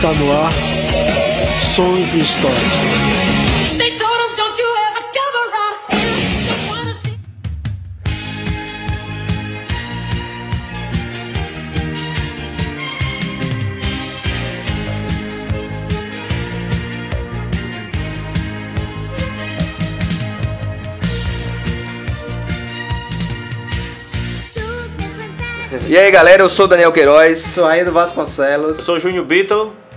Está no ar Sons e Histórias. E aí galera, eu sou Daniel Queiroz. Sou aí do Vasconcelos. Eu sou Júnior Beatle.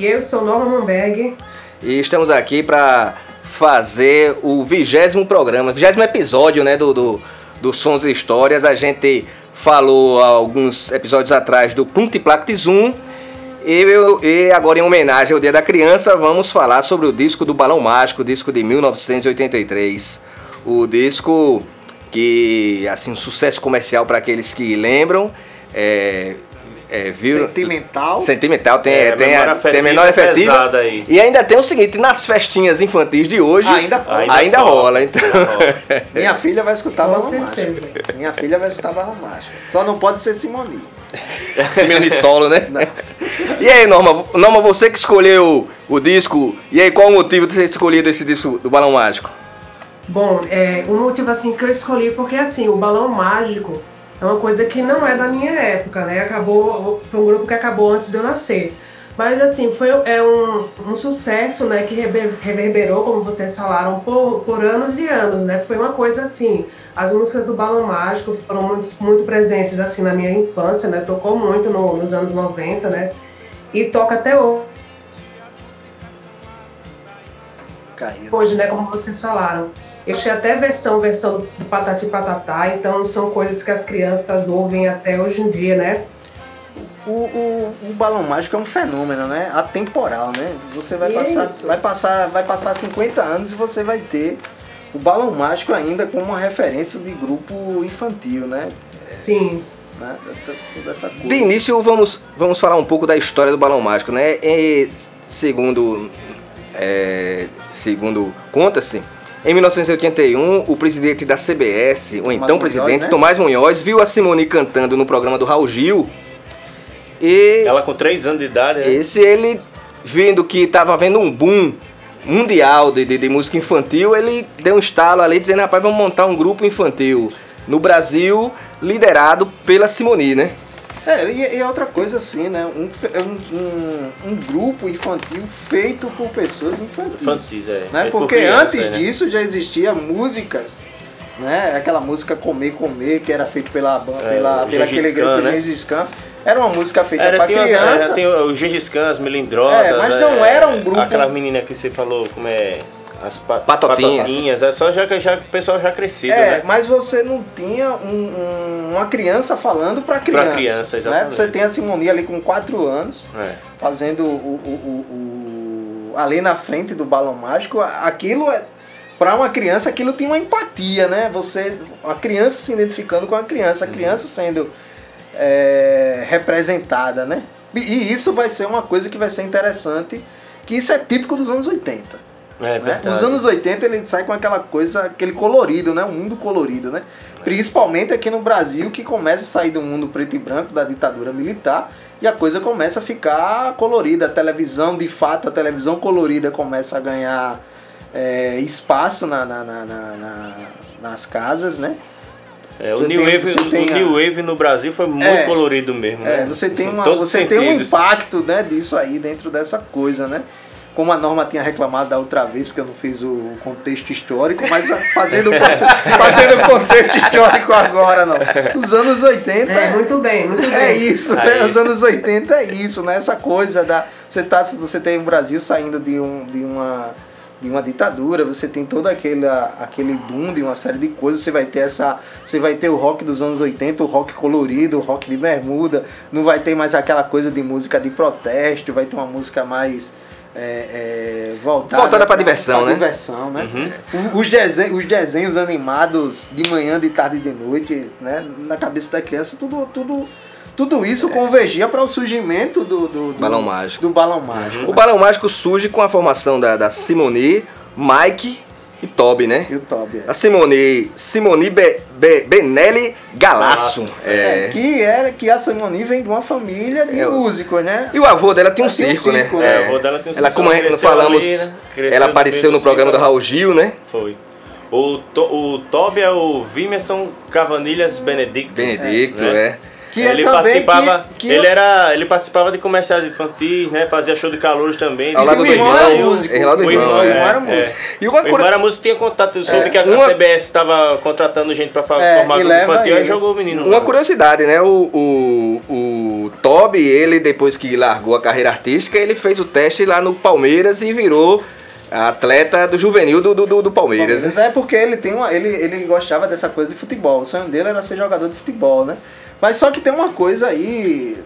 E eu sou Norma Manberg. E estamos aqui para fazer o vigésimo programa, vigésimo episódio né, do, do, do Sons e Histórias. A gente falou alguns episódios atrás do Puntiplact Zoom. E, eu, e agora, em homenagem ao Dia da Criança, vamos falar sobre o disco do Balão Mágico, disco de 1983. O disco que assim um sucesso comercial para aqueles que lembram. É, é, viu? Sentimental. Sentimental, tem, É, tem, a, tem menor efetiva. pesada aí. E ainda tem o seguinte, nas festinhas infantis de hoje, Ainda ainda, Ainda rola. rola. Então, Minha filha vai escutar Com Balão certeza. Mágico. Minha filha vai escutar Balão Mágico. Só não pode ser Simone. Simeone solo, né? E aí, Norma, Norma, você que escolheu o disco, e aí qual o motivo de ter escolhido esse disco do Balão Mágico? Bom, é, o motivo assim que eu escolhi porque assim, o balão mágico é uma coisa que não é da minha época, né? Acabou, foi um grupo que acabou antes de eu nascer. Mas assim, foi é um, um sucesso, né, que rever- reverberou, como vocês falaram, por, por anos e anos, né? Foi uma coisa assim, as músicas do Balão Mágico foram muito, muito presentes assim na minha infância, né? Tocou muito no- nos anos 90, né? E toca até hoje. Caiu. hoje, né, como vocês falaram. Tinha até versão, versão do Patati Patatá, então são coisas que as crianças ouvem até hoje em dia, né? O, o, o balão mágico é um fenômeno, né? Atemporal, né? Você vai passar, Isso. vai passar, vai passar 50 anos e você vai ter o balão mágico ainda como uma referência de grupo infantil, né? Sim. né? T- Toda essa coisa. De início, vamos, vamos falar um pouco da história do Balão Mágico, né? E, segundo, é, segundo conta-se, em 1981, o presidente da CBS, o então Munhoz, presidente né? Tomás Munhoz, viu a Simone cantando no programa do Raul Gil e Ela com 3 anos de idade, né? esse ele, vendo que estava havendo um boom mundial de, de, de música infantil, ele deu um estalo ali dizendo, rapaz, vamos montar um grupo infantil no Brasil, liderado pela Simone, né? É, e, e outra coisa assim, né? Um, fe- um, um, um grupo infantil feito por pessoas infantis. Infantis, é. né? É por Porque criança, antes né? disso já existia músicas, né? Aquela música Comer Comer, que era feita pela ban- É, pela, pela aquele grupo né? Gengis Khan. Era uma música feita Era, para tem, as- criança. era, tem o Gengis Khan, as melindrosas. É, mas não era um grupo- Aquela menina que você falou, como é. As pa- Patotinhas. patotinhas, É só já, já, o pessoal já crescido, É, né? mas você não tinha um- um- uma criança falando para criança. criança, né? exatamente. Você tem a Simone ali com 4 anos, É. fazendo o, o- o- o- ali na frente do balão mágico, aquilo é para uma criança aquilo tinha uma empatia, né? Você a criança se identificando com a criança, a Uhum. criança sendo é, representada, né? E- E isso vai ser uma coisa que vai ser interessante, que isso é típico dos anos 80. É né? Nos anos 80 ele sai com aquela coisa, aquele colorido, né? Um mundo colorido, né? Principalmente aqui no Brasil, que começa a sair do mundo preto e branco da ditadura militar e a coisa começa a ficar colorida. A televisão, de fato, a televisão colorida começa a ganhar é, espaço na, na- na- na- na- nas casas, né? É, o New, tem- Wave, o tem New Wave no Brasil foi muito É. colorido mesmo, É, né? você tem, Em uma, os você tem um impacto né, disso aí dentro dessa coisa, né? Como a Norma tinha reclamado da outra vez, porque eu não fiz o contexto histórico, mas fazendo, fazendo o contexto histórico agora, não. Os anos 80 É, muito bem, muito bem. é isso, É né? Os anos 80 é isso, né? Essa coisa da. Você, tá, você tem o Brasil saindo de, um, de, uma, de uma ditadura, você tem todo aquele, aquele boom de uma série de coisas, você vai ter essa. Você vai ter o rock dos anos 80, o rock colorido, o rock de bermuda, não vai ter mais aquela coisa de música de protesto, vai ter uma música mais. É, é, voltada, Voltada pra diversão, né? diversão, né? Uhum. Os desenhos, os desenhos animados de manhã, de tarde e de noite, né? Na cabeça da criança, tudo, tudo, tudo isso convergia para o surgimento do, do, do- Balão Mágico. Do balão mágico. O Balão Mágico surge com a formação da, da Simone, Mike e Toby, né? E o Toby. é. A Simone, Simone Be, Be- Benelli Galasso. Galasso. É, É. que era que a Simone vem de uma família de É, o- músicos, né? E o avô dela tem um circo, né? circo, É, É. a avó dela tem um Ela, como nós falamos, ali, né? Ela no apareceu no do programa do circo. Raul Gil, né? Foi. O, to, o Toby é o Vimerson Cavanilhas Benedicto. Benedicto, É. é. Que é ele também participava, que- que- ele era, ele participava de comerciais infantis, né? Fazia show de calouros também. Ao lado o do irmão irmão, era músico. é, ao lado do o irmão, irmão, é, era é. músico. E uma coisa. era músico, tinha contato, soube É, que a, uma- a CBS estava contratando gente para É, formar e grupo infantil, ele. jogou o menino. Uma lá. curiosidade, né? O, o, o Toby, ele depois que largou a carreira artística, ele fez o teste lá no Palmeiras e virou atleta do juvenil do, do, do- do Palmeiras. né? Palmeiras. É porque ele tem uma, ele, ele gostava dessa coisa de futebol. O sonho dele era ser jogador de futebol, né? Mas só que tem uma coisa aí.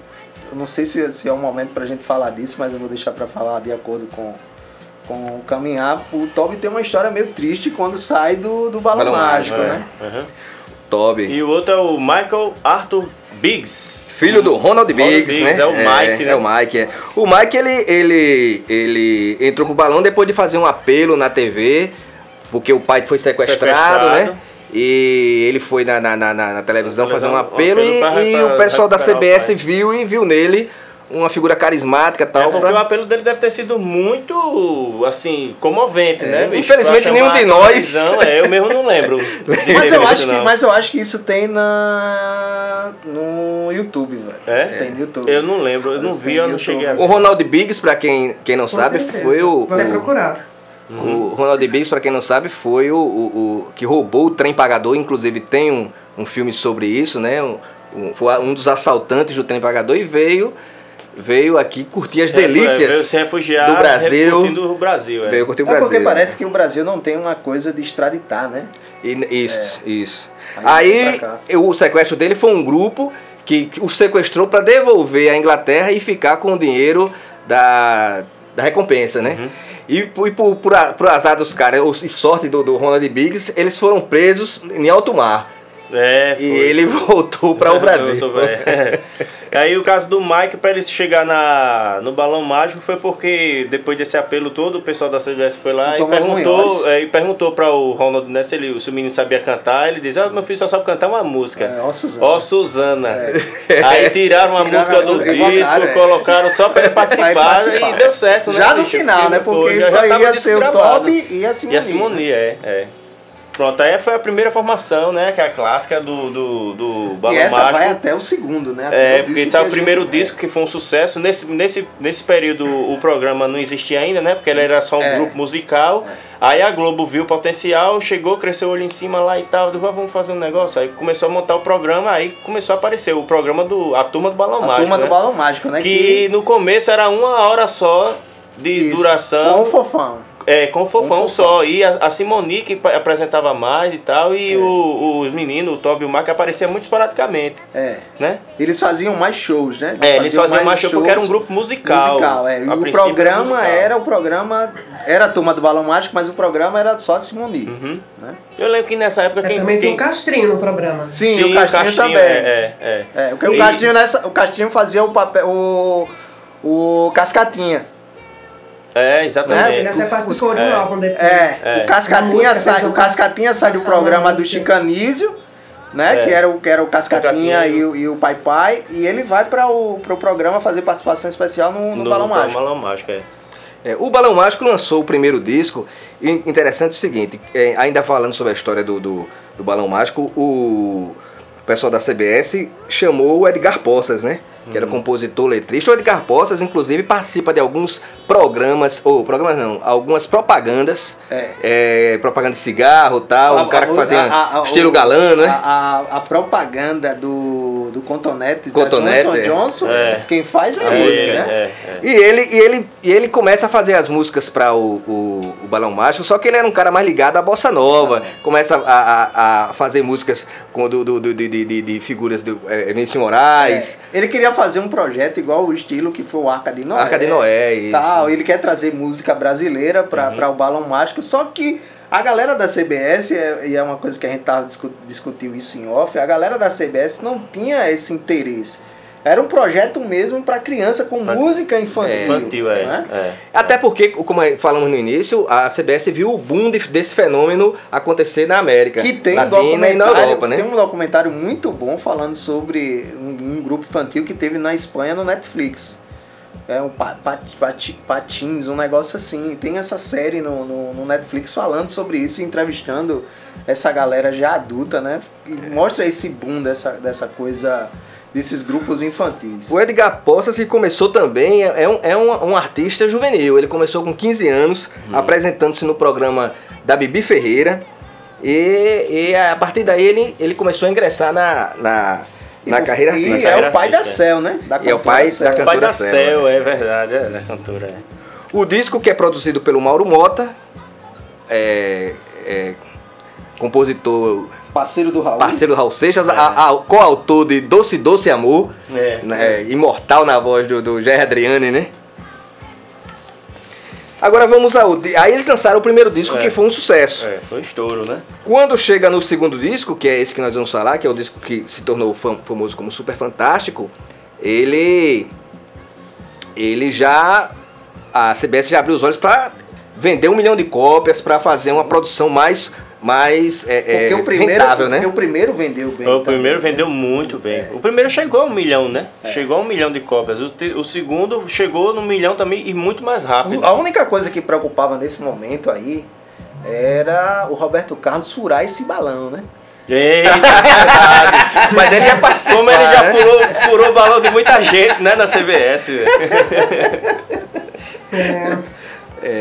Eu não sei se, se é o momento pra gente falar disso, mas eu vou deixar pra falar de acordo com, com o caminhar. O Toby tem uma história meio triste quando sai do, do balão, Balão mágico, É, né? aham. Toby. E o outro é o Michael Arthur Biggs. Filho do Ronald Biggs, Biggs, né? é o Mike, né? É o Mike, é. O Mike, ele, ele, ele entrou pro balão depois de fazer um apelo na TV, porque o pai foi sequestrado, Sequestrado. né? E ele foi na, na, na, na televisão fazer um televisão, um apelo, apelo pra- e, e pra o pessoal da recuperar o CBS viu e viu nele uma figura carismática e É tal. porque pra- o apelo dele deve ter sido muito, assim, comovente, É, né? bicho? infelizmente, nenhum de nós- televisão, É, eu mesmo não lembro. Mas eu, acho que, não. mas eu acho que isso tem na no YouTube, velho. É? Tem no YouTube. Eu não lembro, eu não vi, eu não cheguei a YouTube. O Ronald Biggs, pra quem, quem não Com sabe, certeza. foi o, Vou até o, procurar. O Ronald Biggs, pra quem não sabe, foi o, o- o que roubou o trem pagador. Inclusive tem um, um filme sobre isso, né? Um, um- foi um dos assaltantes do trem pagador e veio veio aqui curtir as Se refu- delícias. Veio se refugiar do Brasil. curtindo o Brasil, é. Veio curtir o É porque Brasil. parece que o Brasil não tem uma coisa de extraditar, né? E- isso, isso. Aí Aí o sequestro dele foi um grupo que que o sequestrou para devolver à Inglaterra e ficar com o dinheiro da, da recompensa, né? Uhum. E, e por, por, por azar dos caras e sorte do, do Ronald Biggs, eles foram presos em alto mar. É, E ele voltou para o Brasil. Tô- é. Aí o caso do Mike, para ele chegar na, no Balão Mágico, foi porque depois desse apelo todo, o pessoal da CBS foi lá e perguntou, é, e perguntou para o Ronald né, se, ele, se o menino sabia cantar. Ele disse: ah, meu filho só sabe cantar uma música. É, ó, Suzana. Ó, Suzana. Aí tiraram a música do disco, é. colocaram só para ele participar, Vai participar. e deu certo, né? Já no bicho? final, né? Porque foi, isso já aí tava ia ser o. Toby e a Simone. E a Simone, é, é. Pronto, aí foi a primeira formação, né? Que é a clássica do, do, do Balão E essa Mágico. vai até o segundo, né? É, porque esse é que o a primeiro gente- disco que foi um sucesso. Nesse, nesse, nesse período o programa não existia ainda, né? Porque ele era só um É. grupo musical. Aí a Globo viu o potencial, chegou, cresceu o olho em cima lá e tal. Disse, "Ah, vamos fazer um negócio. Aí começou a montar o programa, aí começou a aparecer o programa do. A Turma do Balão A Mágico. turma né? do Balão Mágico, né? Que no começo era uma hora só de Isso, duração. Com o fofão. É, com o fofão Com o só. E a, a Simoni que apresentava mais e tal. E o, os meninos, o Toby e o Mark, apareciam muito esporadicamente, É. né? Eles faziam mais shows, né? É, eles faziam mais show porque era um grupo musical. musical. É. E o programa musical. era o programa. Era a turma do Balão Mágico, mas o programa era só de Simoni. Uhum. Né? Eu lembro que nessa época É, quem. também tem quem... o Castrinho no programa. Sim, o Castinho, também. É, é, é. É, o E- Castinho, nessa, o Castinho fazia o papel. O, o Cascatinha. É, exatamente. Ele até participou de um É. álbum depois. É, É. o Cascatinha sai, o Cascatinha sai do programa do. Chicanísio, né? É. Que, era o, que era o Cascatinha Cascatinha. e o, e o Pai Pai. E ele vai para o pro programa fazer participação especial no, no, Balão Mágico. Balão Mágico, é. É, o Balão Mágico lançou o primeiro disco. E interessante é o seguinte: é, ainda falando sobre a história do, do, do Balão Mágico, o pessoal da CBS chamou o Edgar Poças, né? Que era compositor, letrista. O Edgar Poças, inclusive, participa de alguns programas, ou programas não, algumas propagandas. É. é, propaganda de cigarro e tal. um cara que fazia a- a- estilo o- galã, né? A, a- a propaganda do, do Cotonete, Cotonete, da é. Johnson Johnson, É. quem faz é A ele, música, né? É, é. E ele, e, ele, e ele começa a fazer as músicas para o, o, o Balão Mágico, só que ele era um cara mais ligado à bossa nova. Começa a, a, a fazer músicas com do, do, do- de, de, de, de figuras do é, Vinícius Moraes, É. Ele queria fazer um projeto igual o estilo que foi o Arca de Noé. Arca de Noé. Isso. Tal. Ele quer trazer música brasileira para Uhum. o Balão Mágico, só que a galera da CBS, é- e é uma coisa que a gente tava discu discutiu isso em off, a galera da CBS não tinha esse interesse. Era um projeto mesmo para criança com Pra- música infantil. Infantil, é. né? é. Até porque, como falamos no início, a CBS viu o boom de- desse fenômeno acontecer na América Que tem um, Latina e documentário, Europa, né? tem um documentário muito bom falando sobre grupo infantil que teve na Espanha no Netflix. É um pa, pat- pati- patins, um negócio assim. Tem essa série no, no, no Netflix falando sobre isso, entrevistando essa galera já adulta, né? E mostra esse boom dessa, dessa coisa, desses grupos infantis. O Edgar Poças, que começou também, é é um, é um, um artista juvenil. Ele começou com 15 anos, Hum. apresentando-se no programa da Bibi Ferreira. E, e a partir daí ele, ele começou a ingressar na, na, na E- carreira E artística. é Carreira o pai da. Cel, né? Da E é o cantora pai Cel. da O pai Cantora da Cel, Cel, é verdade, é da cantora. É. O disco que é produzido pelo Mauro Mota, é, é compositor, Parceiro do Raul. parceiro do Raul Seixas, a- a- coautor de Doce Doce Amor, É. né, imortal na voz do, do Jerry Adriani, né? Agora vamos ao. Aí eles lançaram o primeiro disco É. que foi um sucesso. É, foi um estouro, né? Quando chega no segundo disco, que é esse que nós vamos falar, que é o disco que se tornou fam- famoso como Super Fantástico, ele. Ele já. A CBS já abriu os olhos para vender um milhão de cópias, para fazer uma produção mais. Mais é, é, Porque o primeiro, rentável, né? porque o primeiro vendeu bem. O também. primeiro vendeu muito bem. O primeiro chegou a um milhão, né? Chegou a um milhão de cópias. O, te- o segundo chegou no milhão também e muito mais rápido. A única coisa que preocupava nesse momento aí era o Roberto Carlos furar esse balão, né? Eita, verdade. Mas ele ia participar. Como ele já né? furou, furou o balão de muita gente, né, na CBS, velho. É,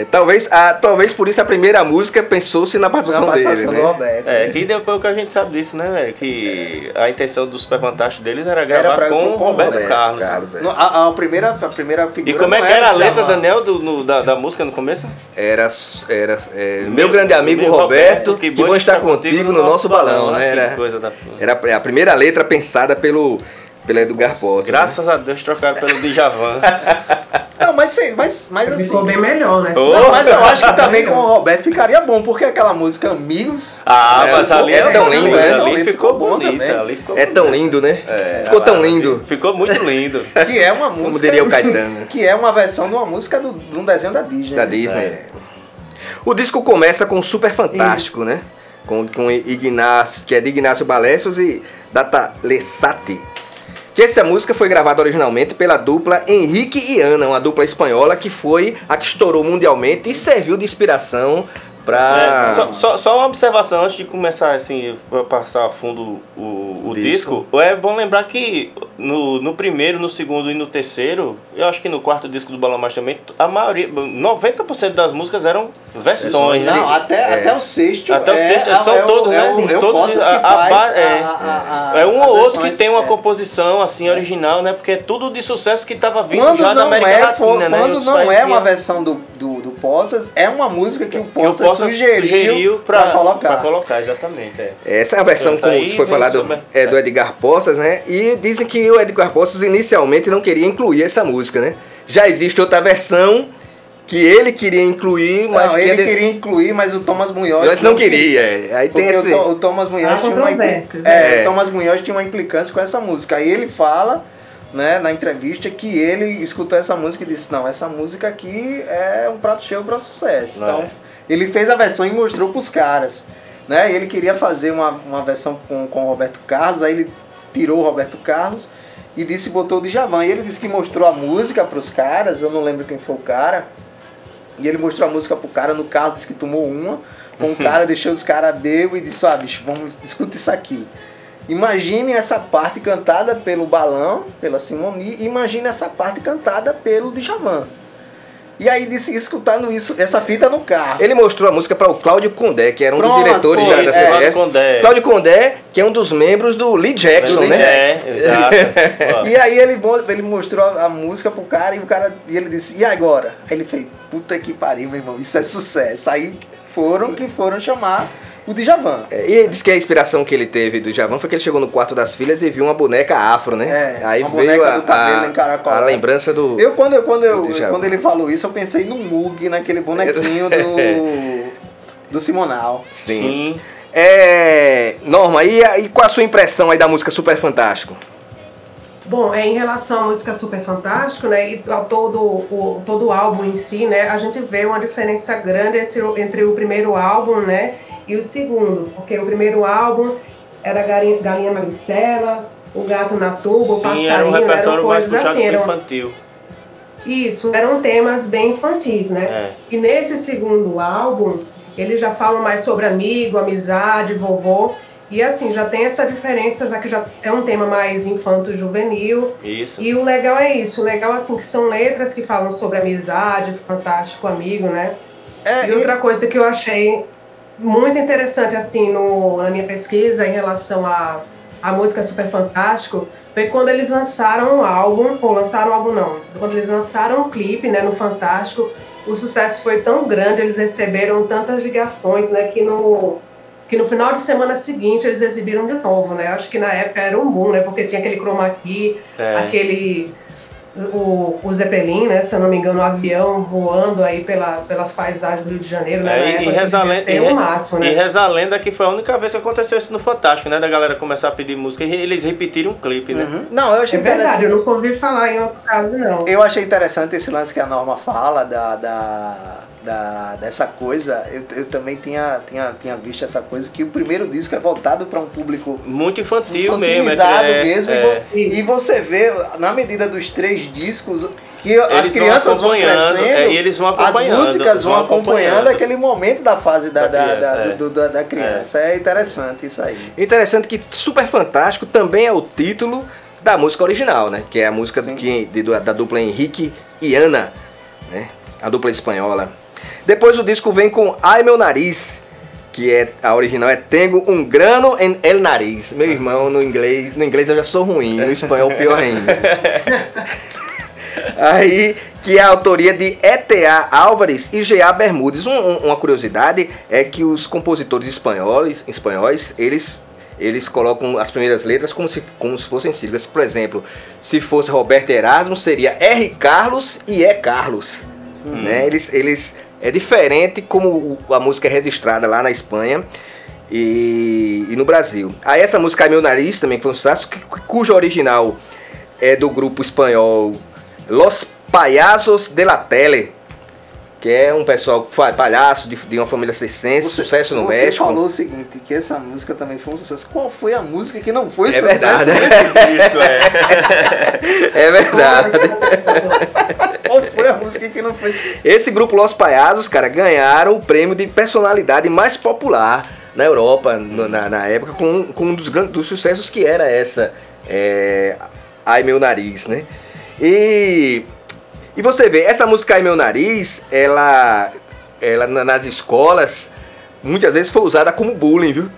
talvez, a, talvez por isso a primeira música pensou-se na participação Na dele. participação Né? do Roberto. É, que depois que a gente sabe disso, né, velho? Que a intenção do Super Fantástico deles era gravar pra- com, com o Roberto, Roberto Carlos. Carlos, é. No- A, a primeira, a primeira figura. E como é que era a letra. Daniel, do, no- da, da música no começo? Era, era é, meu, Meu- grande amigo meu Roberto, que bom estar contigo no nosso balão, né? Que Era, coisa da... era a primeira letra pensada pelo, pelo Edgar Poça. né? Graças a Deus trocaram pelo Djavan. Não, mas, sim, mas, mas assim. Ficou bem melhor, né? Não, mas eu acho que também com o Roberto ficaria bom, porque aquela música Amigos. Ah, É, mas ali é tão lindo, né? Ali Ali ficou bonita, também. ali ficou É tão lindo, né? É, Ficou tão lindo, Ficou muito lindo. Que é uma música. como diria o Caetano, Que é uma versão de uma música do, de um desenho da Disney. da né? Disney. É. O disco começa com Super Fantástico, né? Com, com Ignácio, que é de Ignácio Balessos e Data Lessati. Que essa música foi gravada originalmente pela dupla Henrique e Ana, uma dupla espanhola que foi a que estourou mundialmente e serviu de inspiração para É, só, só, só uma observação antes de começar assim, pra passar a fundo o, o Disco. disco. É bom lembrar que no, no primeiro, no segundo e no terceiro, eu acho que no quarto disco do Balão Mais também, a maioria, 90% das músicas eram versões. Não, né? até, É. até o sexto. Até o sexto, são todos, né? É, é Todos, é. a- a- É um ou outro que tem uma é. composição assim original, né? Porque é tudo de sucesso que tava vindo Quando já da não, América é, Latina, for- né? Quando não é uma versão do, do, do Poças, é uma música que o que o Poças Poças sugeriu, pra, pra colocar. pra colocar, exatamente. É. Essa é a versão, Então, tá como aí, foi vem falado, sobre- é do Edgar Poças, né? E dizem que o Edgar Poças inicialmente não queria incluir essa música, né? Já existe outra versão que ele queria incluir, mas não, que ele ele- queria incluir, mas o Thomas Munhoz Mas não queria. é. Aí tem esse. o, Thomas Munhoz tinha uma é, é. o Thomas Munhoz tinha uma implicância com essa música. Aí ele fala, né, na entrevista que ele escutou essa música e disse: "Não, essa música aqui é um prato cheio para sucesso". Não Então, é. ele fez a versão e mostrou pros caras, né? E ele queria fazer uma, uma versão com, com o Roberto Carlos, aí ele tirou o Roberto Carlos e disse botou o Djavan. E ele disse que mostrou a música pros caras, eu não lembro quem foi o cara. E ele mostrou a música pro cara no carro, disse que tomou uma. Com o cara, deixou os caras bebos e disse, ah, bicho, vamos, escuta isso aqui. Imagine essa parte cantada pelo Balão, pela Simone, e imagine essa parte cantada pelo Djavan. E aí disse, escutando isso, essa fita no carro. Ele mostrou a música para o Cláudio Condé, que era um Pronto, dos diretores foi, da, da é. Cláudio Condé. Cláudio Condé, que é um dos membros do Lee Jackson, Do Lee né? É, exato. E aí ele, ele mostrou a música pro cara e o cara e ele disse, e agora? Aí ele fez, puta que pariu, meu irmão, isso é sucesso. Aí foram que foram chamar o Djavan. É, E diz que a inspiração que ele teve do Javan foi que ele chegou no quarto das filhas e viu uma boneca afro, né? É, Aí uma veio boneca a, do cabelo a- a lembrança do. Eu quando, eu, quando, eu, Do Djavan. quando ele falou isso, eu pensei no Mug, naquele bonequinho do, do Simonal. Sim. Sim. É. Norma, e, e qual a sua impressão aí da música Super Fantástico? Bom, é, em relação à música Super Fantástico, né, e a todo o, todo o álbum em si, né, a gente vê uma diferença grande entre, o- entre o primeiro álbum, né, e o segundo, porque o primeiro álbum era Galinha, Galinha Maricela, O Gato na Tuba, o Sim, era um Passarinho, repertório eram mais coisas puxado assim, infantil. isso, eram temas bem infantis, né, É. e nesse segundo álbum, ele já fala mais sobre amigo, amizade, vovô. E assim, já tem essa diferença, já que já é um tema mais infanto-juvenil. Isso. E o legal é isso, o legal assim que são letras que falam sobre amizade, fantástico amigo, né? É, E outra coisa que eu achei muito interessante assim no, na minha pesquisa em relação à a, música Super Fantástico foi quando eles lançaram um álbum, ou lançaram um álbum não, quando eles lançaram um clipe, né, no Fantástico, o sucesso foi tão grande, eles receberam tantas ligações, né, que no que no final de semana seguinte eles exibiram de novo, né? Acho que na época era um boom, né? Porque tinha aquele chroma key, É. aquele o, o Zeppelin, né? Se eu não me engano, o avião voando aí pela, pelas paisagens do Rio de Janeiro, né? É, e- e reza a lenda- e máximo, E né? reza a lenda que foi a única vez que aconteceu isso no Fantástico, né? Da galera começar a pedir música e eles repetiram um clipe, né? Uhum. Não, eu achei É verdade, interessante. eu nunca ouvi falar em outro caso, não. Eu achei interessante esse lance que a Norma fala da, da, da- dessa coisa. Eu, eu também tinha, tinha, tinha visto essa coisa que o primeiro disco é voltado para um público Muito infantil mesmo. infantilizado é, mesmo. é. E, e você vê, na medida dos três discos, que as Eles vão crianças vão, acompanhando, crescendo. é, e eles vão acompanhando, As músicas vão vão acompanhando, acompanhando. aquele momento da fase da, Da da, criança, da- é. do- da- da criança. É. interessante isso aí. Interessante que Super Fantástico também é o título da música original, né? Que é a música que, de- da dupla Henrique e Ana, né? A dupla espanhola. Depois o disco vem com Ai Meu Nariz, que é a original é Tengo um grano en el nariz. Meu irmão, no inglês, no inglês eu já sou ruim, no espanhol pior ainda. Aí, que é a autoria de ETA Álvares e G.A. Bermudes. Um- um- uma curiosidade é que os compositores espanhóis, espanhóis eles, eles colocam as primeiras letras como se, como se fossem siglas. Por exemplo, se fosse Roberto Erasmo, seria R. Carlos e E. Carlos. Né? Eles, eles, é diferente como a música é registrada lá na Espanha e, e no Brasil. Aí essa música Ai Meu Nariz também foi um sucesso, cujo original é do grupo espanhol Los Payasos de la Tele, que é um pessoal que faz palhaço de, de uma família circense, sucesso no você México. falou o seguinte, que essa música também foi um sucesso. Qual foi a música que não foi É sucesso? verdade. É. É verdade. Qual foi a música que não foi sucesso? Esse grupo Los Payasos, cara, ganharam o prêmio de personalidade mais popular na Europa no- na, na época, com, com um dos, grandes, dos sucessos que era essa é, Ai Meu Nariz, né? E, e você vê, essa música Ai Meu Nariz, ela, ela na- nas escolas, muitas vezes foi usada como bullying, viu?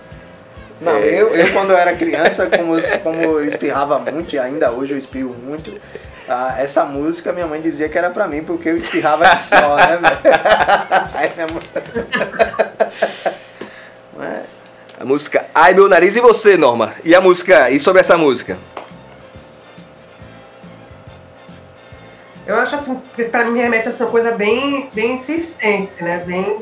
Não, É. eu, eu quando eu era criança, como, eu- como eu espirrava muito, e ainda hoje eu espirro muito, ah, essa música minha mãe dizia que era pra mim, porque eu espirrava de só, né, velho? Aí A música Ai Meu Nariz e você, Norma? E a música, e sobre essa música? Pra mim remete a essa coisa bem, bem insistente, né? Bem.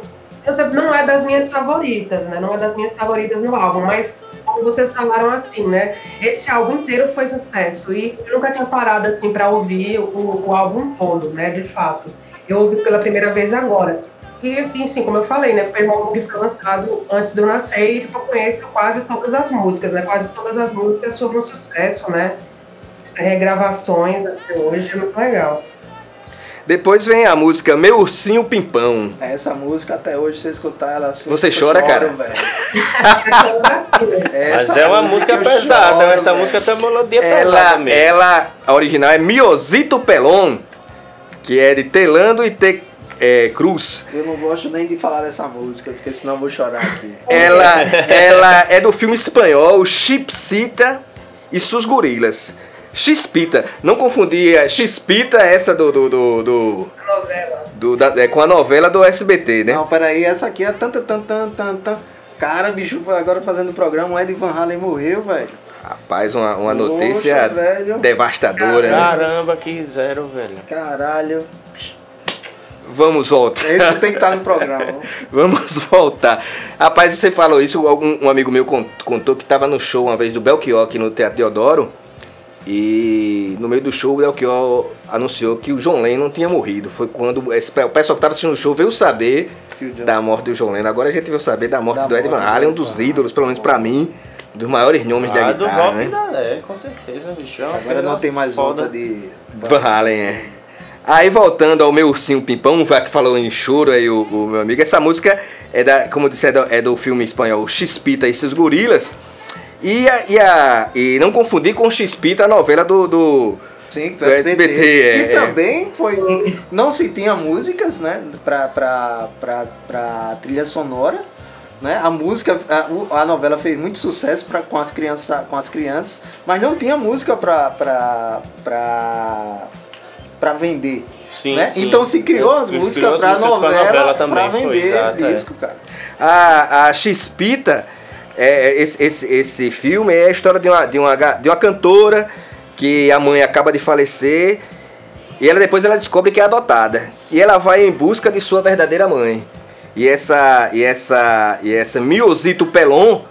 Não é das minhas favoritas, né? Não é das minhas favoritas no álbum, mas como vocês falaram assim, né? Esse álbum inteiro foi sucesso e eu nunca tinha parado assim pra ouvir o, o álbum todo, né? De fato. Eu ouvi pela primeira vez agora. E assim, assim, como eu falei, né? Foi um álbum que foi lançado antes de eu nascer e tipo, eu conheço quase todas as músicas, né? Quase todas as músicas foram um sucesso, né? Regravações até hoje, é muito legal. Depois vem a música Meu Ursinho Pimpão. essa música, até hoje, você escutar ela assim. Você chora, choro, cara? velho. Mas Essa é uma música pesada, choro, essa velho. música tem uma melodia pesada Ela, mesmo. ela, a original é Miosito Pelon, que é de Telando e Te é, Cruz. Eu não gosto nem de falar dessa música, porque senão eu vou chorar aqui. Ela, ela é do filme espanhol Chipsita e Sus Gorilas. Chispita, não confundia Chispita essa do, do, do, do- novela. do- da- é, com a novela do SBT, né? Não, peraí, essa aqui é tan tan tan tan tan tan. Cara, bicho, agora fazendo o programa, o Ed Van Halen morreu, velho. Rapaz, uma, uma Poxa, notícia velho. devastadora, né? Caramba, que zero, velho. Caralho. Vamos voltar. Esse tem que estar no programa. Vamos voltar. Rapaz, você falou isso, um, um amigo meu con- contou que estava no show uma vez do Belchior aqui no Teatro Deodoro. E no meio do show, o Belchior anunciou que o John Lennon tinha morrido. Foi quando esse, o pessoal que estava assistindo o show veio saber John- da morte do John Lennon. Agora a gente veio saber da morte Da do Ed Van do Halen, um dos ídolos, pelo menos pra mim, dos maiores nomes da Ah, do guitarra, rock né? ainda é, com certeza, bicho. É Agora não tem mais foda. volta de. Van Halen, é. Aí voltando ao meu ursinho Pimpão, que falou em choro aí o, o meu amigo, essa música é da, como eu disse, é do, é do filme espanhol Chispita e seus gorilas. E, a, e, a, e não confundir com Chispita, a novela do, do, Sim, Do SBT, é, que é. também foi. Não se tinha músicas, né? Pra, pra, pra, pra trilha sonora. Né? A música, a, a novela fez muito sucesso pra, com, as criança, com as crianças, mas não tinha música pra, pra, pra, pra vender. Sim, né? sim. Então se criou as Se músicas pra novela, novela também, pra foi, vender exato, é. disco, cara. A, a Chispita, é, esse, esse, esse filme é a história de uma, de, uma, de uma cantora que a mãe acaba de falecer e ela depois ela descobre que é adotada. E ela vai em busca de sua verdadeira mãe. E essa, e essa, e essa Miosito Pelon,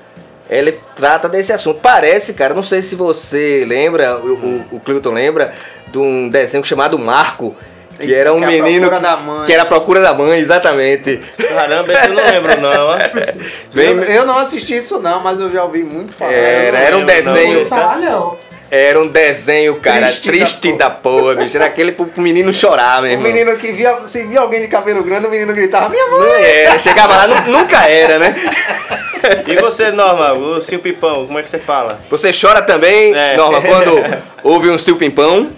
ela trata desse assunto. Parece, cara, não sei se você lembra, o, o, o Cleuton lembra, de um desenho chamado Marco. Que era um que é a menino procura que, da mãe. que era a procura da mãe, exatamente. Caramba, esse eu não lembro não, eu, eu não assisti isso não, mas eu já ouvi muito falar. Era, era um desenho. Não. Era um desenho, cara, Triste triste, da da, porra, bicho. Era aquele pro, pro menino chorar, meu O irmão. menino que via, se via alguém de cabelo grande, o menino gritava, minha mãe! Não era, chegava lá, nu- nunca era, né? E você, Norma, o Sil Pipão, como é que você fala? Você chora também, É. Norma, quando ouve um silpimpão?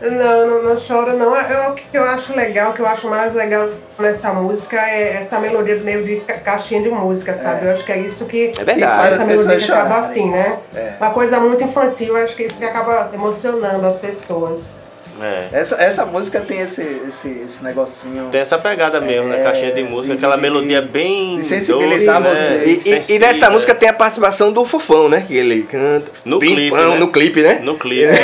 Não, não, não choro não. Eu, o que eu acho legal, o que eu acho mais legal nessa música é essa melodia meio de ca- caixinha de música, sabe? Eu acho que é isso que, É Que verdade. faz essa melodia pessoas que acaba chorarem. assim, né? É. Uma coisa muito infantil, eu acho que isso que acaba emocionando as pessoas. É. Essa, essa música tem esse, esse, esse negocinho. Tem essa pegada mesmo, né? É, Caixinha de música, de- aquela de- melodia bem. de sensibilizar doce, você. né? E, e- e nessa música né? tem a participação do Fofão, né? Que ele canta. No clipe, né? No clipe, né? No clipe. né?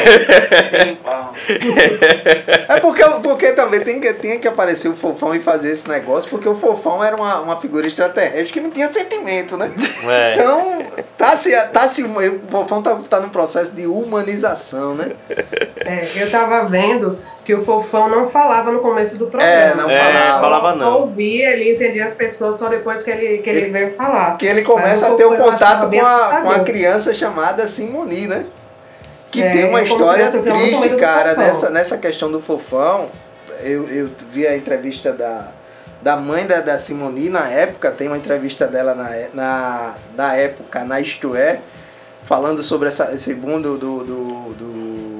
É porque, porque também tem que, tinha que aparecer o Fofão e fazer esse negócio, porque o Fofão era uma, uma figura extraterrestre que não tinha sentimento, né? É. Então, tá se, tá se, o Fofão tá, tá num processo de humanização, né? É, eu tava vendo que o Fofão não falava no começo do programa. É, não É, falava. falava Só não. ouvia, ele entendia as pessoas só depois que ele, que ele, veio falar. Que ele começa a ter achava contato com a, com a criança chamada Simoni, né? Que É, tem uma história triste, cara, Fofão. nessa, nessa questão do Fofão. Eu, eu vi a entrevista da, da mãe da, da Simoni na época, tem uma entrevista dela na, é- na, na época, na Isto É, falando sobre essa, esse boom do, do, do, do,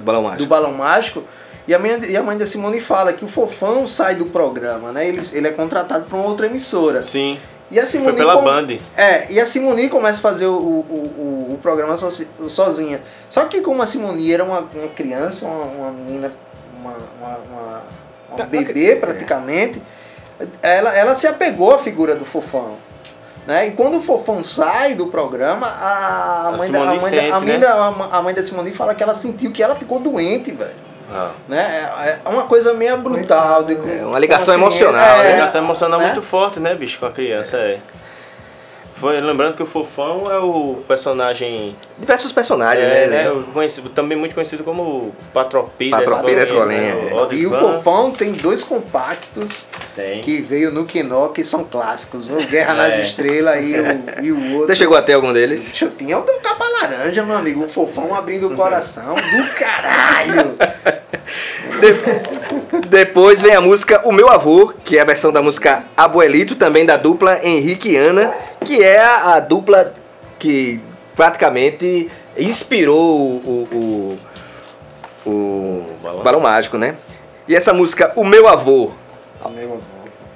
Do balão do mágico. Balão Mágico. E a, mãe, e a mãe da Simone fala que o Fofão sai do programa, né? Ele, ele é contratado para uma outra emissora. Sim. E a Foi Simone pela com- Band. é, e a Simoni começa a fazer o, o, o, o programa sozi- sozinha. Só que como a Simoni era uma, uma criança, uma, uma menina, uma, uma, uma- uma Tá, bebê praticamente, ela, ela se apegou à figura do Fofão. Né? E quando o Fofão sai do programa, a, A mãe, da, a, Simone mãe, da, a, sente, mãe né? da, a mãe da Simone fala que ela sentiu que ela ficou doente, velho. Ah. Né? É, é uma coisa meio brutal. De, É, uma ligação criança. emocional, A né? ligação emocional né? muito forte, né, bicho, com a criança, é. Foi, lembrando que o Fofão é o personagem. Diversos personagens, é, né? né, o conhecido, também muito conhecido como Patropi da Patropi da escolinha. escolinha, né. E o Fofão tem dois compactos Tem. que veio no Quinó, que são clássicos. O Guerra nas É. Estrelas e o, e o outro. Você chegou até algum deles? Eu tinha o meu capa laranja, meu amigo. O fofão abrindo o coração. Do caralho! De- Depois vem a música O Meu Avô, que é a versão da música Abuelito, também da dupla Henrique e Ana, que é a, a dupla que praticamente inspirou o, o, o, o Balão. Balão Mágico, né? E essa música O Meu Avô, Amigo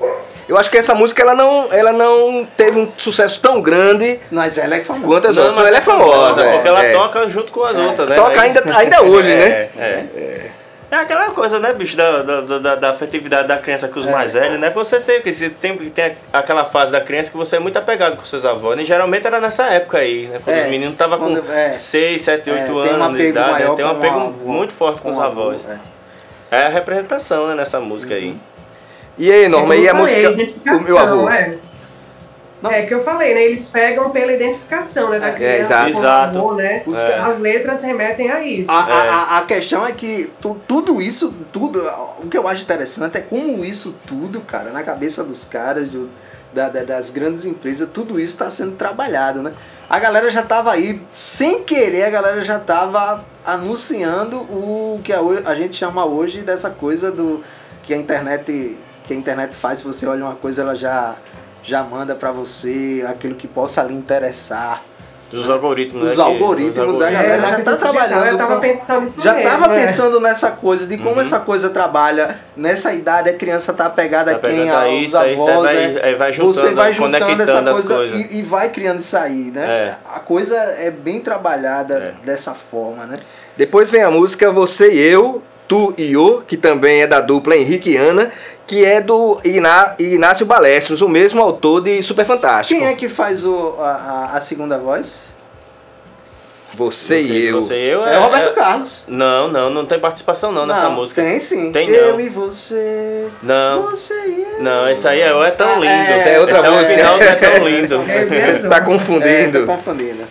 avô. eu acho que essa música ela não, ela não teve um sucesso tão grande Mas ela é famosa. quanto as Não, outras, mas ela é famosa. Porque é, ela é. toca junto com as outras, né? Toca ainda, ainda hoje, é, né? É. É aquela coisa, né, bicho, da, da, da, da afetividade da criança com os É. mais velhos, né? Você sempre você tem, tem aquela fase da criança que você é muito apegado com seus avós, né? E geralmente era nessa época aí, né? Quando É, os meninos estavam com quando- é. 6, 7, 8 É, anos tem um de idade, né? maior tem um com apego avô, muito forte com, os o avô, avós. é. É a representação, né, nessa música aí. E aí, Norma, e a música O Meu Avô? é. Não. É que eu falei, né? Eles pegam pela identificação, né? Da É, criança, exato. com Exato. amor, né? É. As letras remetem a isso. A, a- É. a- a questão é que tu- tudo isso, tudo, o que eu acho interessante é como isso tudo, cara, na cabeça dos caras, do- da- da- das grandes empresas, tudo isso está sendo trabalhado, né? A galera já tava aí, sem querer, a galera já tava anunciando o que a, a gente chama hoje dessa coisa do que a internet que a internet faz, se você olha uma coisa, ela já já manda para você aquilo que possa lhe interessar. Dos algoritmos, Os né? algoritmos, os a galera já marketing tá digital, trabalhando Eu tava pensando nisso Já mesmo, tava é. pensando nessa coisa, de como Uhum. essa coisa trabalha. Nessa idade a criança tá apegada Tá a quem? aí, Aos isso aí, você vai, né? vai juntando, Você vai juntando essa coisa coisas. e, e vai criando isso aí, né? É. A coisa é bem trabalhada É. dessa forma, né? Depois vem a música Você e Eu, Tu e Eu, que também é da dupla Henrique e Ana, que é do Igná- Ignácio Balestros, o mesmo autor de Super Fantástico. Quem é que faz o, a, a- a segunda voz? Você e Eu. Você e eu É, o Roberto Carlos. Não, não, não tem participação não, nessa música. Tem sim. Tem eu não. e você. Não. Você e eu. Não, esse aí é, é tão Ah, lindo. é. Essa é outra Esse música. É o final do é tão lindo. É, Você tá É, confundindo. tô confundindo.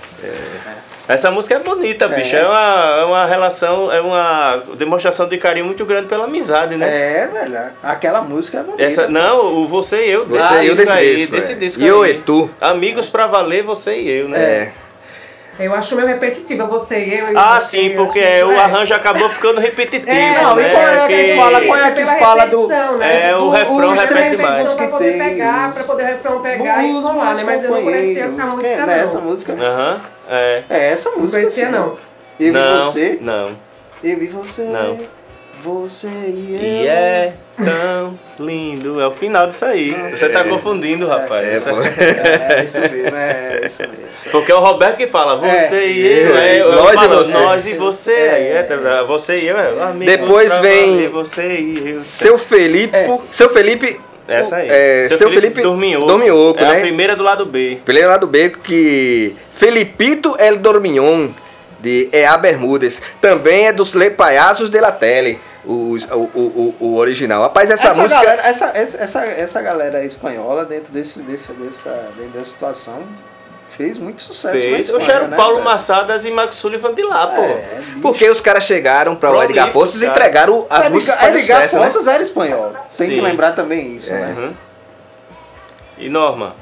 Essa música é bonita, bicho. É. É, uma, é uma relação, é uma demonstração de carinho muito grande pela amizade, né? É, velho. Aquela música é bonita. Essa, não, o Você e Eu, Você desse e Eu disco desse aí, disco. desse é. disco e Eu aí. e Tu. Amigos pra valer, você e eu, né? É. Eu acho meio repetitiva, você e eu. e Ah, você, sim, porque acho- é, o é. arranjo acabou ficando repetitivo, É, Não, e né? qual é que fala- qual é que fala do- né? É, o Do- refrão os repete três mais. Pra poder pegar, mosqueteiros. pra poder o refrão pegar e Os colar, né? Mas eu não conhecia essa companheiros. música, Quem- não. não é essa música? Aham, é. É essa Não música. conhecia, sim. não. Eu e não, você. não. Eu e você. Não. Você e eu. E é tão lindo. É o final disso aí. Você tá confundindo, rapaz. É, Isso. É, é isso mesmo, é isso mesmo. Porque é o Roberto que fala, você É. e eu, É, é, eu nós e falo, você. nós e você, É. é, tá, você e eu, é, amigos Depois vem você e eu. Seu Felipe. É. Seu Felipe. Essa aí. É, seu, Felipe, Dorminhoco. Dorminhoco, é né? a primeira do lado B. Primeiro lá do beco que Felipito El Dormignon, de Ea Bermudes, também é dos Le Palhaços de la Tele, os- o, o, o original. Rapaz, essa, Essa, música. galera, essa, essa, essa galera espanhola, dentro, desse, desse, dessa, dentro dessa situação, fez muito sucesso. Fez. Eu Espanha, chamo né, Paulo velho? Massadas e Marcos Sullivan de lá, pô. É. Porque os caras chegaram para o Edgar Poços e entregaram as Edgar- músicas para Edgar sucesso, né? Era espanhol. Tem Sim. que lembrar também isso, É. né? Uhum. E Norma?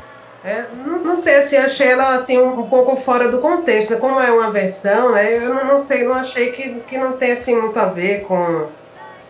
É, não, não sei, assim, achei ela assim, um, um pouco fora do contexto. né? Como é uma versão, né? Eu não, não sei, não achei que, que não tem assim, muito a ver com.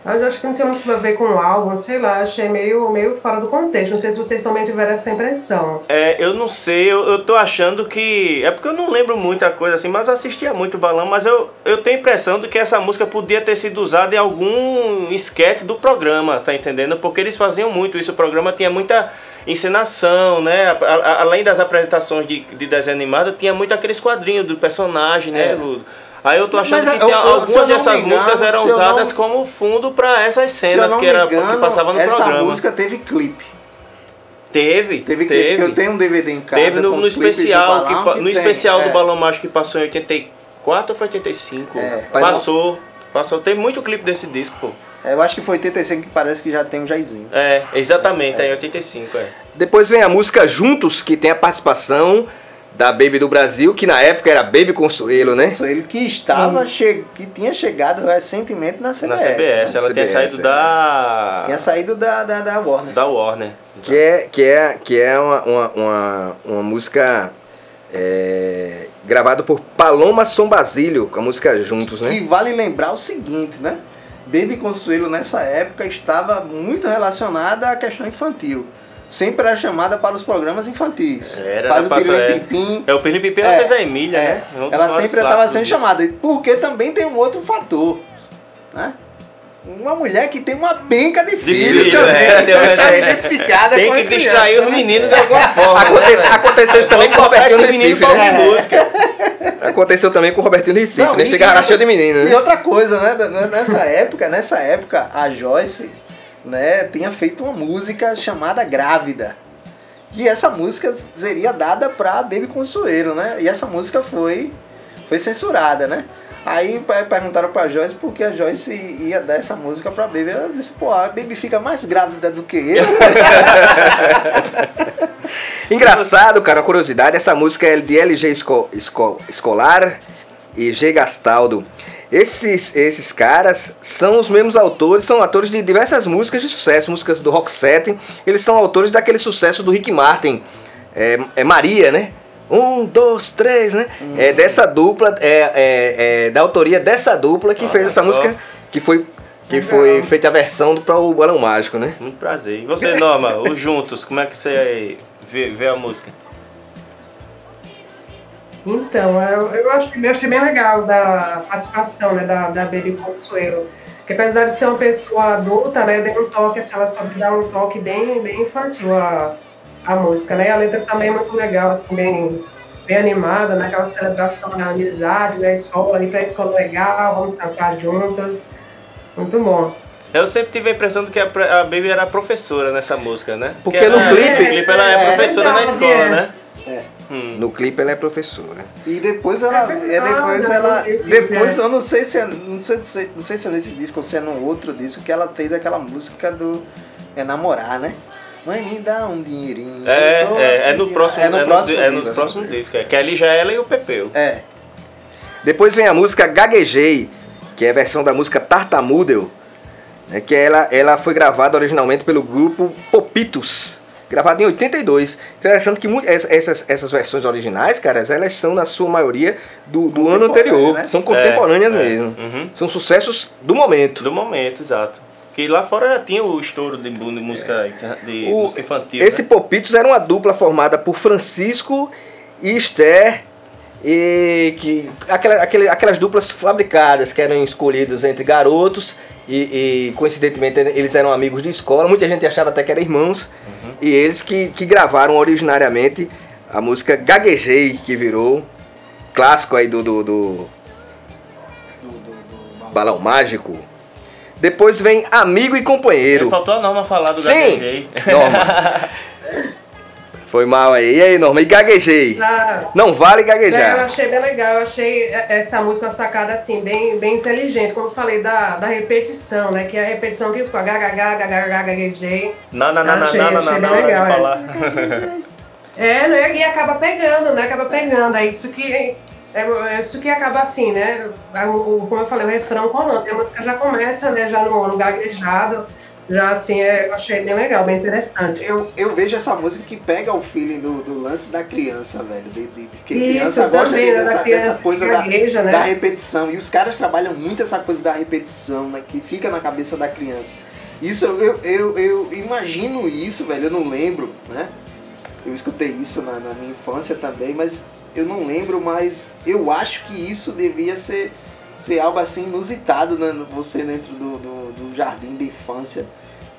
Eu acho que não tinha muito a ver com o álbum, sei lá, achei meio, meio fora do contexto. Não sei se vocês também tiveram essa impressão. É, eu não sei, eu, eu tô achando que. É porque eu não lembro muita coisa assim, mas eu assistia muito balão, mas eu, eu tenho a impressão de que essa música podia ter sido usada em algum esquete do programa, tá entendendo? Porque eles faziam muito isso, o programa tinha muita encenação, né? A- a- além das apresentações de, de desenho animado, tinha muito aqueles quadrinhos do personagem, né? É. O- Aí eu tô achando Mas, que eu- tem eu- algumas dessas engano, músicas eram usadas não- como fundo pra essas cenas que, era, engano, que passava no essa programa. música teve clipe. Teve, Teve, teve. Eu tenho um DVD em casa. Teve no, com no especial, que, balão que no tem, especial é. do Balão Mágico que passou em 84 ou foi 85? É. Passou, passou. Tem muito clipe desse disco, pô. É, Eu acho que foi 85 que parece que já tem um Jairzinho. É, exatamente, é em 85, é. Depois vem a música Juntos, que tem a participação da Baby do Brasil, que na época era Baby Consuelo, né? Ele que estava, che... que tinha chegado recentemente na CBS. Na CBS, né? ela tinha CBS, saído é. da. Tinha saído da, da, da Warner. da Warner. Que é, que é, que é uma, uma, uma, uma música é, gravada por Paloma Som Basílio, com a música Juntos, né? Que vale lembrar o seguinte, né? Baby Consuelo nessa época estava muito relacionada à questão infantil. Sempre era chamada para os programas infantis. Era, Faz ela o passou, Pirim é. Pim É o Pilim Pipi, É, ela fez a Emília, É, né? É um ela sempre estava sendo disso. chamada. Porque também tem um outro fator, né? Uma mulher que tem uma penca de filhos filho, também. é, que tem- está tem- identificada Tem com que criança, distrair os né? meninos de alguma forma. Acontece- né? aconteceu isso também com o Robertinho Recife, né? música. Aconteceu também com o Robertinho do Recife, Não, né? e- e- cheio de menino, E né? outra coisa, né? n- Nessa época, nessa época, a Joyce, né, tinha feito uma música chamada Grávida. E essa música seria dada pra Baby Consuelo, né? E essa música foi, foi censurada, né? Aí pe- perguntaram pra Joyce por que a Joyce ia dar essa música pra Baby. Ela disse, pô, a Baby fica mais grávida do que eu. Engraçado, cara, curiosidade, essa música é de LG Esco, Esco- Escolar e G Gastaldo. Esses, esses caras são os mesmos autores, são autores de diversas músicas de sucesso, músicas do Rock 7. Eles são autores daquele sucesso do Rick Martin, é, é Maria, né? Um, dois, três, né? É dessa dupla, é, é- é da autoria dessa dupla que Olha fez essa só. música, que foi, que Legal. foi feita a versão do, para o Balão Mágico, né? Muito prazer. E você, Norma, os juntos, como é que você vê, vê a música? Então, eu, eu achei, eu achei bem legal da participação né, da, da Baby Consuelo. Porque apesar de ser uma pessoa adulta, né, deu um toque, assim, ela soube dar um toque bem, bem infantil a, a música, né? A letra também é muito legal, assim, bem, bem animada, né? Aquela celebração da amizade, né? Escola, ir pra escola legal, vamos cantar juntas. Muito bom. Eu sempre tive a impressão de que a, a Baby era professora nessa música, né? Porque ela- no clipe- no clipe ela é, É, professora na verdade, escola, é. né? É. Hum. No clipe ela é professora. E depois ela. É É, verdade, depois né? ela. Eu Depois é. eu não sei se é. Não sei, não sei, não sei se é nesse disco ou se é no outro disco que ela fez aquela música do. É namorar, né? Mãe, me dá um dinheirinho. É, eu tô é, é no próximo, É no é próximo é disco, nos próximos discos. É. Que ali já é ela e o Pepeu. É. Depois vem a música Gaguejei, que é a versão da música Tartamudel, né, que ela, ela foi gravada originalmente pelo grupo Popitos, gravada em 82. Interessante que mu- ess- essas, essas versões originais, caras, elas são na sua maioria do, do ano anterior, né? são contemporâneas É, é. mesmo. Uhum. São sucessos do momento. Do momento, exato. Que lá fora já tinha o estouro de, música, de O- música infantil. Esse né? Popitos era uma dupla formada por Francisco e Esther, e que aquela, aquele- aquelas duplas fabricadas que eram escolhidos entre garotos e, e, coincidentemente eles eram amigos de escola. Muita gente achava até que eram irmãos e eles que, que gravaram originariamente a música Gaguejei, que virou clássico aí do, do, do Do, do, Balão Mágico. Depois vem Amigo e Companheiro. Faltou a Norma falar do Sim! gaguejei. Norma. Foi mal aí. E aí, Norma? E gaguejei. Ah, Não vale É, eu gaguejar. achei bem legal, eu achei essa música uma sacada assim, bem, bem inteligente, como eu falei, da, da repetição, né? Que é a repetição que fica gaguejei. Não, não, não, não, Achei- não, não, achei não, na hora legal, de é. falar. É, né? E acaba pegando, né? Acaba pegando. É isso que. É, é isso que acaba assim, né? O, o- como eu falei, o refrão rolando. A música já começa, né? Já no, no gaguejado. Já assim, é, eu achei bem legal, bem interessante. Eu, eu vejo essa música que pega o feeling do, do lance da criança, velho. De, de, de que Isso, criança gosta também, de- dessa, criança dessa coisa da, gagueja, né? da repetição. E os caras trabalham muito essa coisa da repetição, né? Que fica na cabeça da criança. Isso, eu, eu, eu imagino isso, velho. Eu não lembro, né? Eu escutei isso na, na minha infância também, mas eu não lembro, mas eu acho que isso devia ser, ser algo assim inusitado, né? Você dentro do, do, do jardim da infância.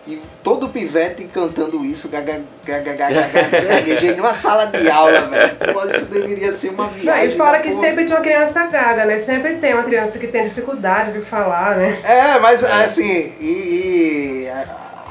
E todo pivete cantando isso, gaga, gaga, gaga, gaga, em uma sala de aula, velho. Isso deveria ser uma Não, viagem. e fora que porra. sempre tem uma criança gaga, né? Sempre tem uma criança que tem dificuldade de falar, né? É, mas assim, e, e a-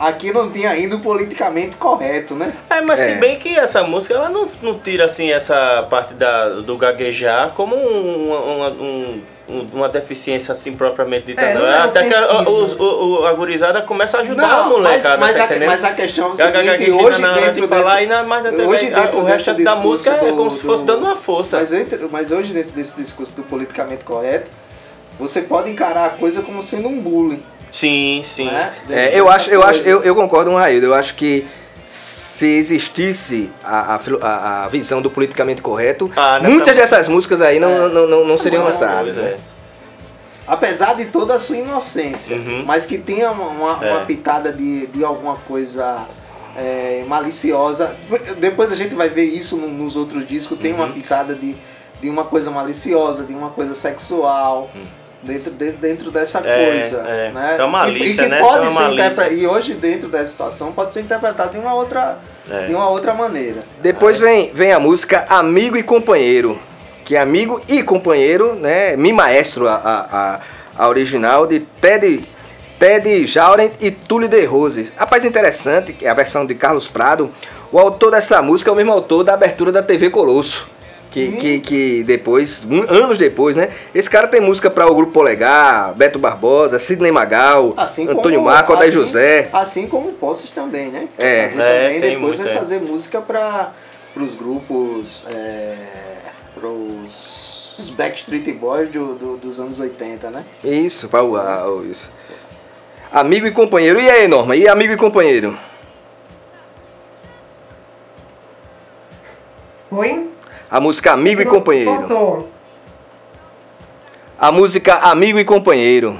aqui não tinha ainda o politicamente correto, né? É, mas se É. bem que essa música ela não, não tira assim essa parte da, do gaguejar como um- uma, um- um- uma deficiência assim propriamente dita. É, não. não é Até que a, os- o, o- a gurizada começa a ajudar a mas, molecada, mas, tá a, mas a questão é o seguinte, hoje na dentro de falar desse, e na, mas essa- hoje a- dentro o resto da música é discurso como do- se fosse do- dando uma força. Mas, entre- mas hoje dentro desse discurso do politicamente correto, você pode encarar a coisa como sendo um bullying. Sim, sim. Né? É, Dentro eu acho, eu acho, eu, eu concordo com o Raildo. Eu acho que se existisse a, a a- visão do politicamente correto, Ah, nessa muitas dessas músicas aí não, É. não, não, não seriam Não, lançadas. É. Né? Apesar de toda a sua inocência, Uhum. mas que tenha uma, uma- É. uma pitada de, de alguma coisa é, maliciosa. Depois a gente vai ver isso no- nos outros discos, tem uma Uhum. pitada de, de uma coisa maliciosa, de uma coisa sexual. Dentro, de- dentro dessa. É, coisa. é. Né? É uma E- e que né? pode É uma ser interpre- E hoje, dentro dessa situação, pode ser interpretado de uma outra, É. de uma outra maneira. Depois vem, vem a música Amigo e Companheiro, que é Amigo e Companheiro, né? Mi Maestro, a, a, a, a original de Ted, Ted Jaurent e Túlio de Roses. Rapaz, interessante, que é a versão de Carlos Prado. O autor dessa música é o mesmo autor da abertura da TV Colosso. Que, que, que depois, um- anos depois, né? Esse cara tem música para o Grupo Polegar, Beto Barbosa, Sidney Magal, Assim Antônio como, Marco, Odair assim- José. Assim como o Posses também, né? É. Fazer É, também, tem depois muito, vai é. fazer música para os grupos, é, pros os Backstreet Boys do, do- dos anos 80, né? Isso, para o ah, o- isso. Amigo e companheiro. E aí, Norma? E amigo e companheiro? Foi? A música Amigo e Companheiro. A música Amigo e Companheiro.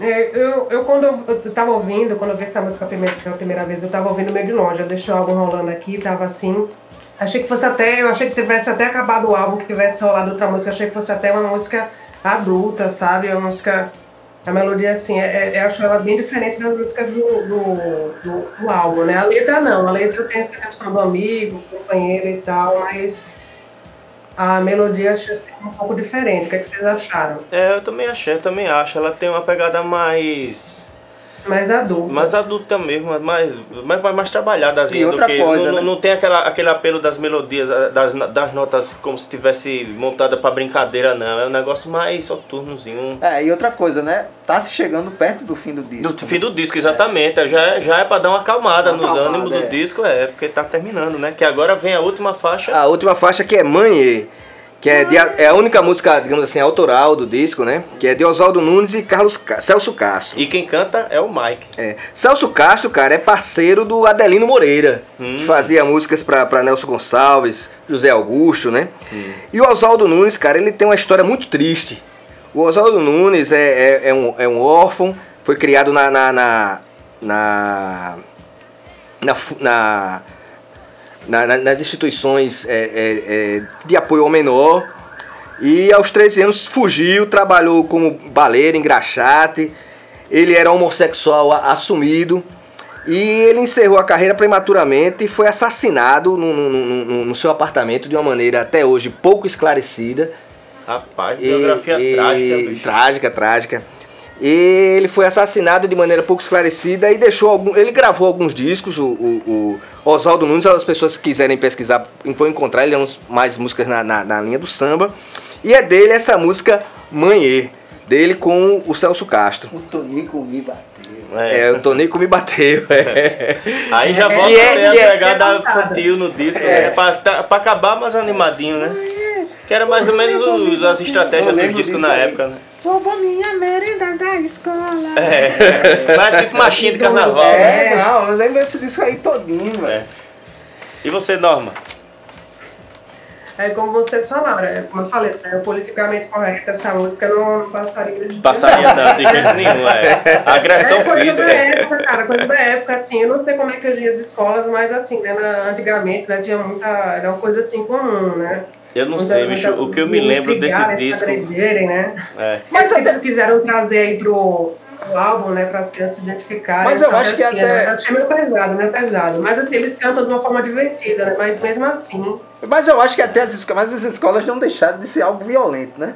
É, eu, eu quando eu, tava ouvindo, quando eu vi essa música pela primeira vez, eu tava ouvindo meio de longe, eu deixei o álbum rolando aqui, tava assim. Achei que fosse até, eu achei que tivesse até acabado o álbum, que tivesse rolado outra música, achei que fosse até uma música adulta, sabe? Uma música, a melodia assim, é, é, eu acho ela bem diferente das músicas do, do, do, do álbum, né? A letra não, a letra tem essa questão do amigo, companheiro e tal, mas a melodia achei assim, um pouco diferente. O que, é que vocês acharam? É, eu também achei, eu também acho. Ela tem uma pegada mais. Mais adulta. mais adulta mesmo, mais, mais, mais, mais trabalhadazinha E do que. coisa, não, né? não tem aquela, aquele apelo das melodias, das, das notas como se tivesse montada pra brincadeira, não. É um negócio mais soturnozinho. É, e outra coisa, né? Tá se chegando perto do fim do disco. Do fim do disco, exatamente. Já, é- já é pra dar uma acalmada Uma nos acalmada, ânimos é. do disco, é, porque tá terminando, né? Que agora vem a última faixa. A última faixa que é Mãe, que é, de- é a única música, digamos assim, autoral do disco, né? Que é de Oswaldo Nunes e Carlos Ca- Celso Castro. E quem canta é o Mike. É. Celso Castro, cara, é parceiro do Adelino Moreira, Hum. que fazia músicas pra, pra Nelson Gonçalves, José Augusto, né? E o Oswaldo Nunes, cara, ele tem uma história muito triste. O Oswaldo Nunes é, é, é um, é um órfão, foi criado na. na, na, na, na na- na- na- nas instituições é, é, é, de apoio ao menor. E aos 13 anos fugiu, trabalhou como baleiro, engraxate. Ele era homossexual assumido. E ele encerrou a carreira prematuramente e foi assassinado no, no- no- no- seu apartamento de uma maneira até hoje pouco esclarecida. Rapaz, E- biografia e- trágica, bicho. Trágica, trágica. E ele foi assassinado de maneira pouco esclarecida e deixou algum. Ele gravou alguns discos, o, o, o Oswaldo Nunes, as pessoas que quiserem pesquisar, vão encontrar, ele é um, mais músicas na, na, na linha do samba. E é dele essa música Manhê, dele com o Celso Castro. O Tonico me bateu. É, o Tonico me bateu. é. Aí já É, volta é- a é- pegada é infantil no disco, né? Pra, tá- pra acabar mais animadinho, né? Que era mais ou menos os- as estratégias dos discos na aí. época, né? Roubou minha merenda da escola. É, mas tipo machinha de carnaval, né? É, não, eu lembro desse disco aí todinho, velho. É. E você, Norma? É como vocês falaram, é, como eu falei, é politicamente correto essa música não passaria de Passaria não, de jeito nenhum, é. Agressão é coisa física. da época, cara, coisa da época, assim, eu não sei como é que hoje as escolas, mas assim, né, na- antigamente, né, tinha muita, era uma coisa assim comum, né? Eu não sei, bicho, o que eu me lembro desse disco. né? É. Mas até- eles quiseram trazer aí pro, pro álbum, né, para as crianças se identificarem. Mas eu acho que assim, até- né, Eu achei meio pesado, meio pesado. Mas assim, eles cantam de uma forma divertida, né? Mas mesmo assim, Mas eu acho que até as escolas, mas as escolas não deixaram de ser algo violento, né?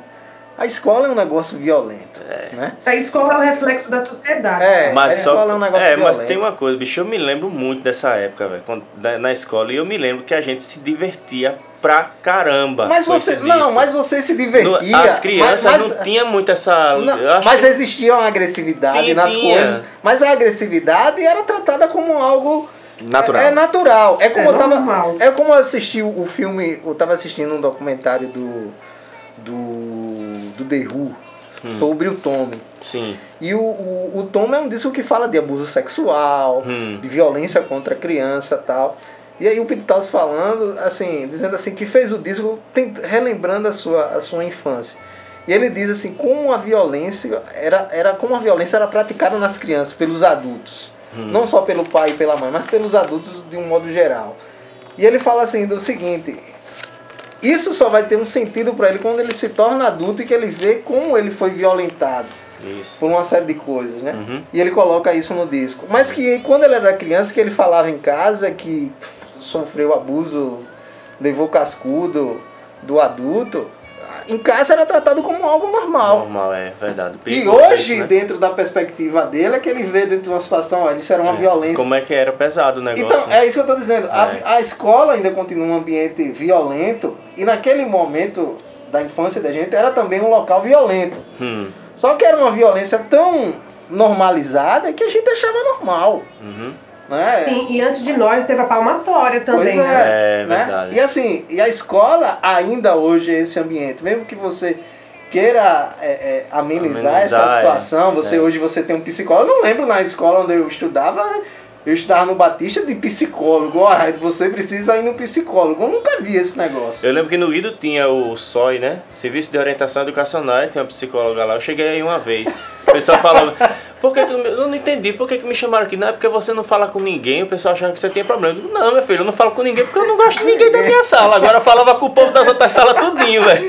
A escola é um negócio violento, né? a escola é o reflexo da sociedade. É, Mas a só. escola é um negócio é, mas violento. tem uma coisa, bicho, eu me lembro muito dessa época, velho, na escola. E eu me lembro que a gente se divertia pra caramba. Mas você, não, mas você se No- divertia. As crianças mas, mas- não tinham muito essa. Não, eu acho mas que- existia uma agressividade Sim, nas tinha. coisas. Mas a agressividade era tratada como algo Natural. É, é natural. É como É eu tava. normal. É como eu assisti o filme. Eu tava assistindo um documentário do. Do. Do The Who Hum. sobre o Tommy. Sim. E o, o, o Tommy é um disco que fala de abuso sexual, Hum. de violência contra a criança e tal. E aí o Pete Towns falando, assim, dizendo assim, que fez o disco relembrando a sua, a sua infância. E ele diz assim, como a violência era, era como a violência era praticada nas crianças, pelos adultos. Não só pelo pai e pela mãe, mas pelos adultos de um modo geral. E ele fala assim do seguinte, isso só vai ter um sentido para ele quando ele se torna adulto e que ele vê como ele foi violentado Isso. por uma série de coisas, né? Uhum. E ele coloca isso no disco. Mas que quando ele era criança, que ele falava em casa que sofreu abuso, levou cascudo do adulto, em casa era tratado como algo normal. Normal, é verdade. E hoje, isso, né? dentro da perspectiva dele, é que ele vê dentro de uma situação, ó, isso era uma É, violência. Como é que era pesado o negócio. Então, né? é isso que eu estou dizendo. A, É. a escola ainda continua um ambiente violento e naquele momento da infância da gente era também um local violento. Hum, Só que era uma violência tão normalizada que a gente achava normal. uhum. Né? Sim, e antes de nós teve a palmatória também, Pois né? É né? verdade. E assim, e a escola ainda hoje é esse ambiente, mesmo que você queira é, é, amenizar, Amenizar, essa é. situação, você É. hoje você tem um psicólogo. Eu não lembro na escola onde eu estudava, eu estudava no Batista de psicólogo. Ah, você precisa ir no psicólogo. Eu nunca vi esse negócio. Eu lembro que no Ido tinha o SOI, né? Serviço de Orientação Educacional, tinha uma psicóloga lá. Eu cheguei aí uma vez. O pessoal falava, por que que eu eu não entendi, por que, que me chamaram aqui? Não é porque você não fala com ninguém, o pessoal achando que você tem problema. Eu digo, não, meu filho, eu não falo com ninguém porque eu não gosto de ninguém da minha sala. Agora eu falava com o povo das outras salas tudinho, velho.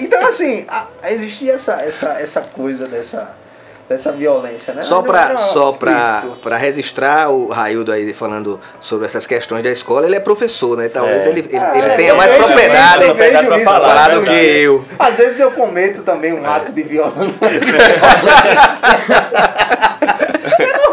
Então, assim, a- existia essa, essa, essa coisa dessa, dessa violência, né? Só era só pra registrar o Raildo aí falando sobre essas questões da escola, ele é professor, né? Talvez É. ele, ele, Ah, ele é, tenha eu mais vejo propriedade, vejo pra isso, falar, eu falar do que eu. Às vezes eu cometo também um ato de violência.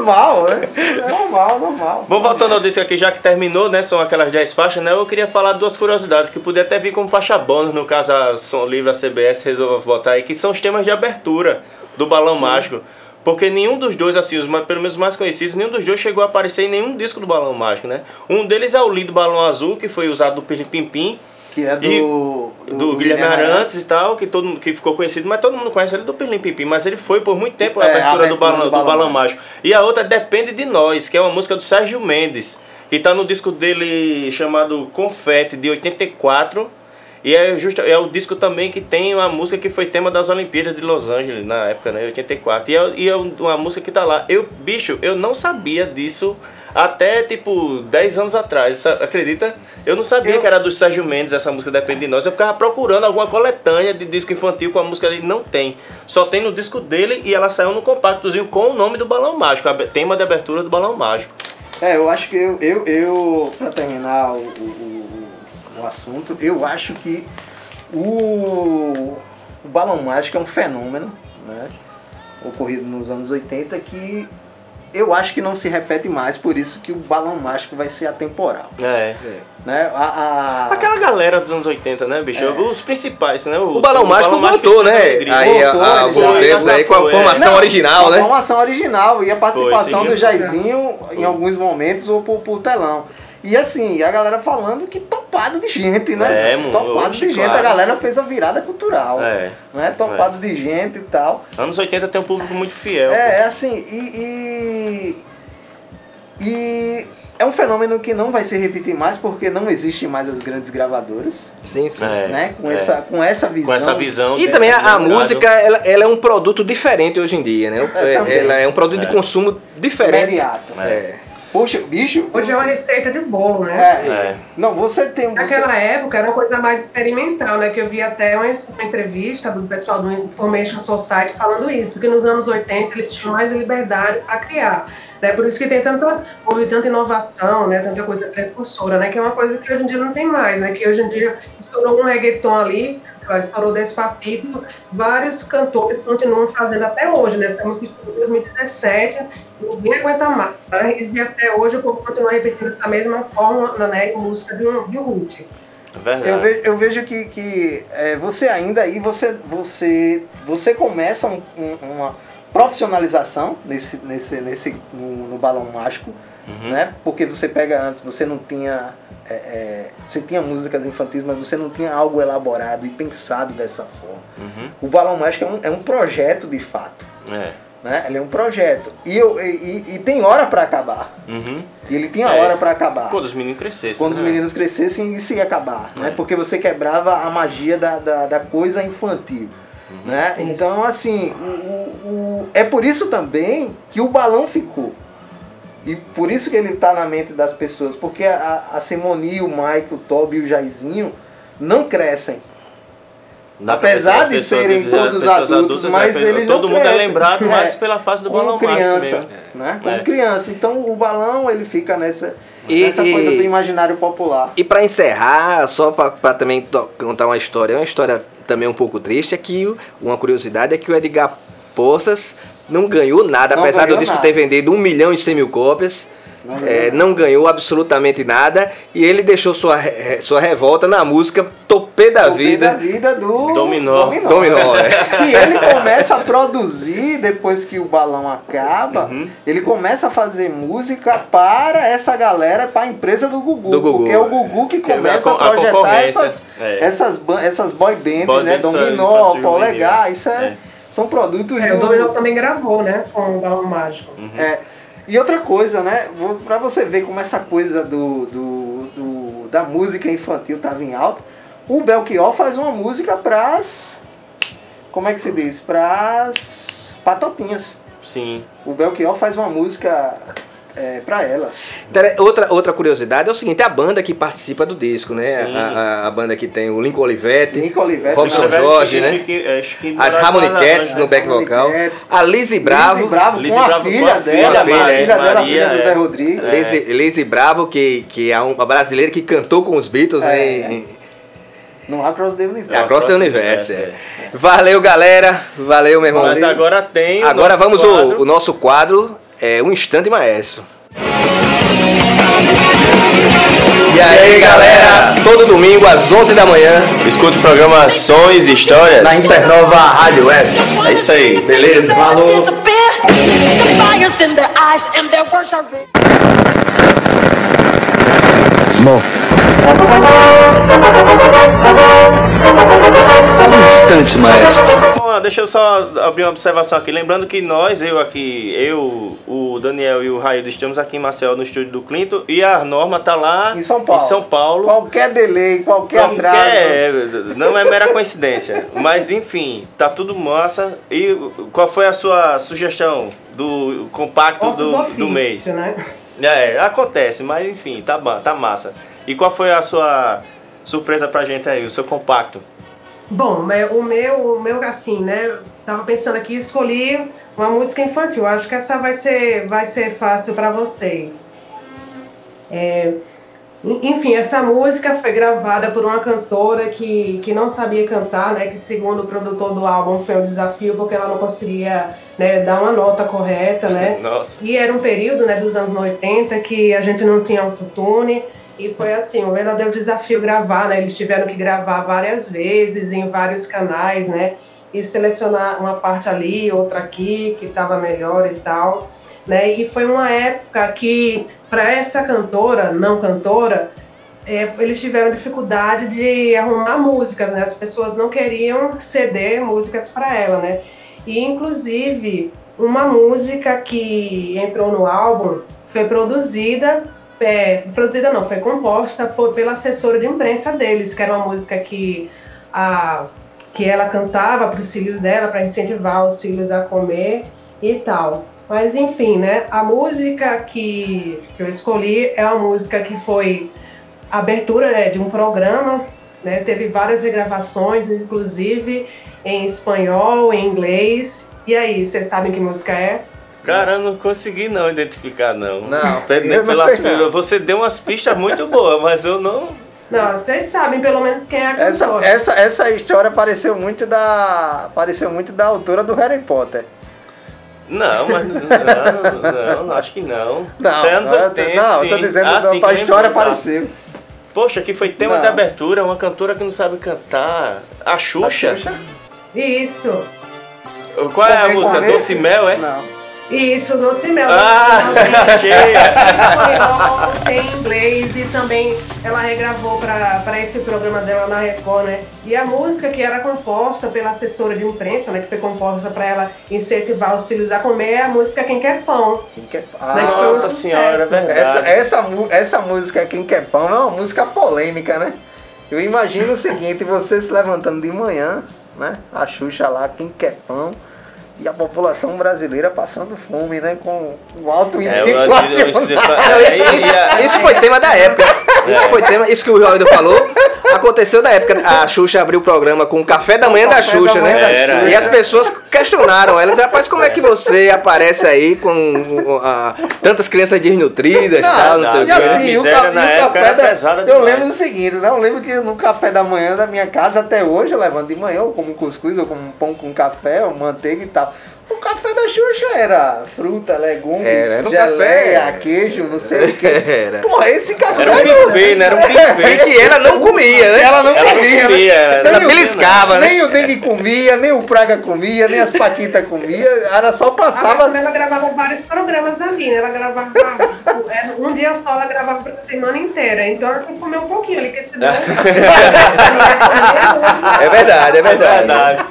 normal, né? É normal, normal. Vamos voltando ao disco aqui, já que terminou, né? São aquelas 10 faixas, né? Eu queria falar duas curiosidades que podia até vir como faixa bônus, no caso a Som Livre, a CBS resolveu botar aí, que são os temas de abertura do Balão Mágico. Porque nenhum dos dois, assim, os mais, pelo menos os mais conhecidos, nenhum dos dois chegou a aparecer em nenhum disco do Balão Mágico, né? Um deles é o lindo Balão Azul, que foi usado do Pilim Pim Pim, Que é do, E do, do, Guilherme Arantes e tal, que todo que ficou conhecido, mas todo mundo conhece ele do Pilim Pim Pim, mas ele foi por muito tempo a É, a abertura, do, abertura balão, do do Balão Mágico. E a outra Depende de Nós, que é uma música do Sérgio Mendes, que tá no disco dele chamado Confete, de 84. E é, justo, é o disco também que tem uma música que foi tema das Olimpíadas de Los Angeles, na época, né, 84. E é, e é uma música que tá lá. Eu, bicho, eu não sabia disso até, tipo, 10 anos atrás, acredita? Eu não sabia Eu- que era do Sérgio Mendes essa música Depende de Nós. Eu ficava procurando alguma coletânea de disco infantil com a música dele. Não tem. Só tem no disco dele e ela saiu no compactozinho com o nome do Balão Mágico, tema de abertura do Balão Mágico. É, eu acho que eu, eu, eu pra terminar o, o, o- o assunto, eu acho que o, o balão mágico é um fenômeno, né? Ocorrido nos anos 80 que eu acho que não se repete mais, por isso que o balão mágico vai ser atemporal. É. Né? A, a- Aquela galera dos anos 80, né, bicho? Os principais, né? O Balão Mágico Mágico voltou, o né? Aí, Voltou, a, a, voltemos aí com a é. formação Não, original, a né? formação original e a participação Foi, do. Jairzinho em alguns momentos ou por, por telão. E assim, a galera falando que topado de gente, né? É, mano, topado oxe, de gente, claro. a galera fez a virada cultural. É. Né? Topado de gente e tal. Anos 80 tem um público muito fiel. É, é assim, e, e. e é um fenômeno que não vai se repetir mais porque não existe mais as grandes gravadoras, Sim, sim. É. né? Com, é. essa, com essa visão. Com essa visão. E também a, música, ela, ela é um produto diferente hoje em dia, né? É, também. ela é um produto É. de consumo diferente. imediato. É. Poxa, bicho. Hoje é uma receita de bolo, né? É. É. Não, você tem. Você... Naquela época era uma coisa mais experimental, né? Que eu vi até uma, uma entrevista do pessoal do Information Society falando isso, porque nos anos 80 eles tinham mais liberdade para criar. Né? Por isso que tem tanta, houve tanta inovação, né? Tanta coisa precursora, né? Que é uma coisa que hoje em dia não tem mais, né? Que hoje em dia estourou um reggaeton ali, estourou Despacito, vários cantores continuam fazendo até hoje, né? Essa música estourou em 2017, ninguém aguenta mais. E até hoje o povo continua repetindo essa mesma fórmula, né? Música de um, de um. É verdade. Eu vejo, eu vejo que, que é, você ainda aí, você, você, você começa um- um- uma profissionalização nesse, nesse, nesse, no, no balão mágico, Uhum. né? Porque você pega antes, você não tinha. É, é, você tinha músicas infantis, mas você não tinha algo elaborado e pensado dessa forma. Uhum. O balão mágico é um, é um projeto de fato. É. Né? Ele é um projeto. E, eu, e, e- e tem hora para acabar. Uhum. E ele tinha É. hora para acabar. Quando os meninos crescessem. Quando os né? meninos crescessem, isso ia acabar, né? É. Porque você quebrava a magia da, da, da coisa infantil, Uhum. né? Então, assim, o, o- o- é por isso também que o balão ficou. E por isso que ele está na mente das pessoas, porque a, a Simone, o Mike, o Toby e o Jairzinho não crescem. Na Apesar de serem de- todos adultos, mas é, ele Todo não mundo é cresce. lembrado É. mais pela face do balão como mágico criança, mesmo. né? Como É. criança. Então o balão ele fica nessa, E- nessa e- coisa do imaginário popular. E pra encerrar, só pra, pra também contar uma história, uma história também um pouco triste, é que uma curiosidade é que o Edgar Poças não ganhou nada, Não apesar do ganhou disco nada. ter vendido 1 milhão e 100 mil cópias. Não é, ganhou nada. não ganhou absolutamente nada e ele deixou sua, re- sua revolta na música Topê da Topê Vida. da vida do Dominó. Dominó, é. Que ele começa a produzir depois que o balão acaba. Uhum. Ele começa a fazer música para essa galera, para a empresa do Gugu. Do Gugu, porque é o é. Gugu que é a começa a, a projetar essas, é. essas, essas boy bands, Boy né? Dominó, Polegar, isso é, É. são produtos É, do- o Dominó também gravou, né? Com o Balão Mágico. É. E outra coisa, né? Pra você ver como essa coisa do, do, do- da música infantil tava em alta, o Belchior faz uma música pras. Como é que se diz? Pras patotinhas. Sim. O Belchior faz uma música é, pra elas. Outra, outra curiosidade é o seguinte, a banda que participa do disco, né? A, a- a banda que tem o Lincoln Olivetti, Nico Olivetti, Robson Jorge, né? Chique- é, Chique as Harmony Cats no back vocal, a Lizzy Bravo, Lizzy Bravo Lizzy com a Bravo com filha a dela, filha, a filha Maria, dela, a Maria, filha do é. Zé Rodrigues. Lizzy, Lizzy Bravo, que, que é uma brasileira que cantou com os Beatles, É. né? em- No Across the É, Universe. Across the Universe. É. Valeu, galera. Valeu, meu irmão. Mas agora tem. o Agora nosso vamos o nosso quadro, é Um Instante Maestro. E aí, galera? Todo domingo às 11 da manhã, Escute o programa Sons e Histórias. na Internova Rádio Web. É isso aí. Beleza? Falou. Disappear. Instante, maestro. Bom, deixa eu só abrir uma observação aqui. Lembrando que nós, eu aqui, eu, o Daniel e o Raído, estamos aqui em Marcel no estúdio do Clinton e a Norma tá lá Em São Paulo. Em São Paulo. Qualquer delay, qualquer atraso. Qualquer, não é mera coincidência. Mas enfim, tá tudo massa. E qual foi a sua sugestão do compacto Ossos do, do ofício, mês? né? É, acontece, mas enfim, tá, ba- tá massa. E qual foi a sua surpresa pra gente aí, o seu compacto? Bom, o meu, o meu assim, né? Tava pensando aqui, escolhi uma música infantil. Acho que essa vai ser, vai ser fácil para vocês. É, en- enfim, essa música foi gravada por uma cantora que, que não sabia cantar, né? Que segundo o produtor do álbum foi um desafio porque ela não conseguia né, dar uma nota correta, né? Nossa. E era um período né, dos anos 80 que a gente não tinha autotune. E foi assim, um verdadeiro desafio gravar, né? Eles tiveram que gravar várias vezes em vários canais, né? E selecionar uma parte ali, outra aqui, que estava melhor e tal. Né? E foi uma época que, para essa cantora, não cantora, é, eles tiveram dificuldade de arrumar músicas, né? As pessoas não queriam ceder músicas para ela, né? E inclusive uma música que entrou no álbum foi produzida, é, produzida não, foi composta por, pela assessora de imprensa deles, que era uma música que a que ela cantava para os filhos dela para incentivar os filhos a comer e tal. Mas enfim, né? A música que eu escolhi é uma música que foi abertura né, de um programa, né? Teve várias regravações, inclusive em espanhol, em inglês. E aí, vocês sabem que música é? Cara, eu não consegui não identificar não. Não, eu não pelas- sei não. Você deu umas pistas muito boas, mas eu não. Não, vocês sabem pelo menos quem é a Essa, cantora. essa, essa história pareceu muito da. Pareceu muito da autora do Harry Potter. Não, mas não, não, não, acho que não. Isso é anos eu tô- 80, não, eu sim. tô dizendo Ah, sim, que história pareceu. Poxa, que foi tema Não. de abertura, uma cantora que não sabe cantar. A Xuxa? Isso, Qual é a música? Doce Mel, é? Não. Isso, Doce Mel. Ah, cheia! Em inglês e também ela regravou para esse programa dela na Record, né? E a música que era composta pela assessora de imprensa, né? Que foi composta para ela incentivar os filhos a comer, é a música Quem Quer Pão. Quem quer... Né, Ah, um Nossa sucesso. senhora, é verdade. essa, essa, essa música Quem Quer Pão é uma música polêmica, né? Eu imagino o seguinte, você se levantando de manhã, né? A Xuxa lá, Quem Quer Pão. E a população brasileira passando fome, né? Com um alto É, índice o- o- o- inflacionário. É, isso, isso- a- isso foi tema da época. Isso É. foi tema, isso que o Joeldo falou, aconteceu na época. A Xuxa abriu o programa com o café da manhã O da Xuxa, manhã né? Era. E as pessoas questionaram ela, diziam, rapaz, como é que você aparece aí com tantas crianças desnutridas e tal, não sei o e. Verdade. assim, o, ca- na e o café da... pesada Eu demais. lembro do seguinte, né? Eu lembro que no café da manhã da minha casa, até hoje, eu levanto de manhã, eu como cuscuz, eu como um pão com café, ou manteiga e tal. O café da Xuxa era fruta, legumes, Era, era um geleia, café. queijo, não sei o que. Era. Porra, esse café... Era um buffet, né? Era um buffet. que ela não comia, né? Ela não Ela não comia, comia, né? ela Nem beliscava, né? Nem o Dengue comia, nem o Praga comia, nem as Paquitas comia, era só passava... ela gravava vários programas ali, né? Ela gravava, tipo, era um dia só, ela gravava pra semana inteira. Então ela tem que comer um pouquinho ali, porque senão. É verdade, é É verdade.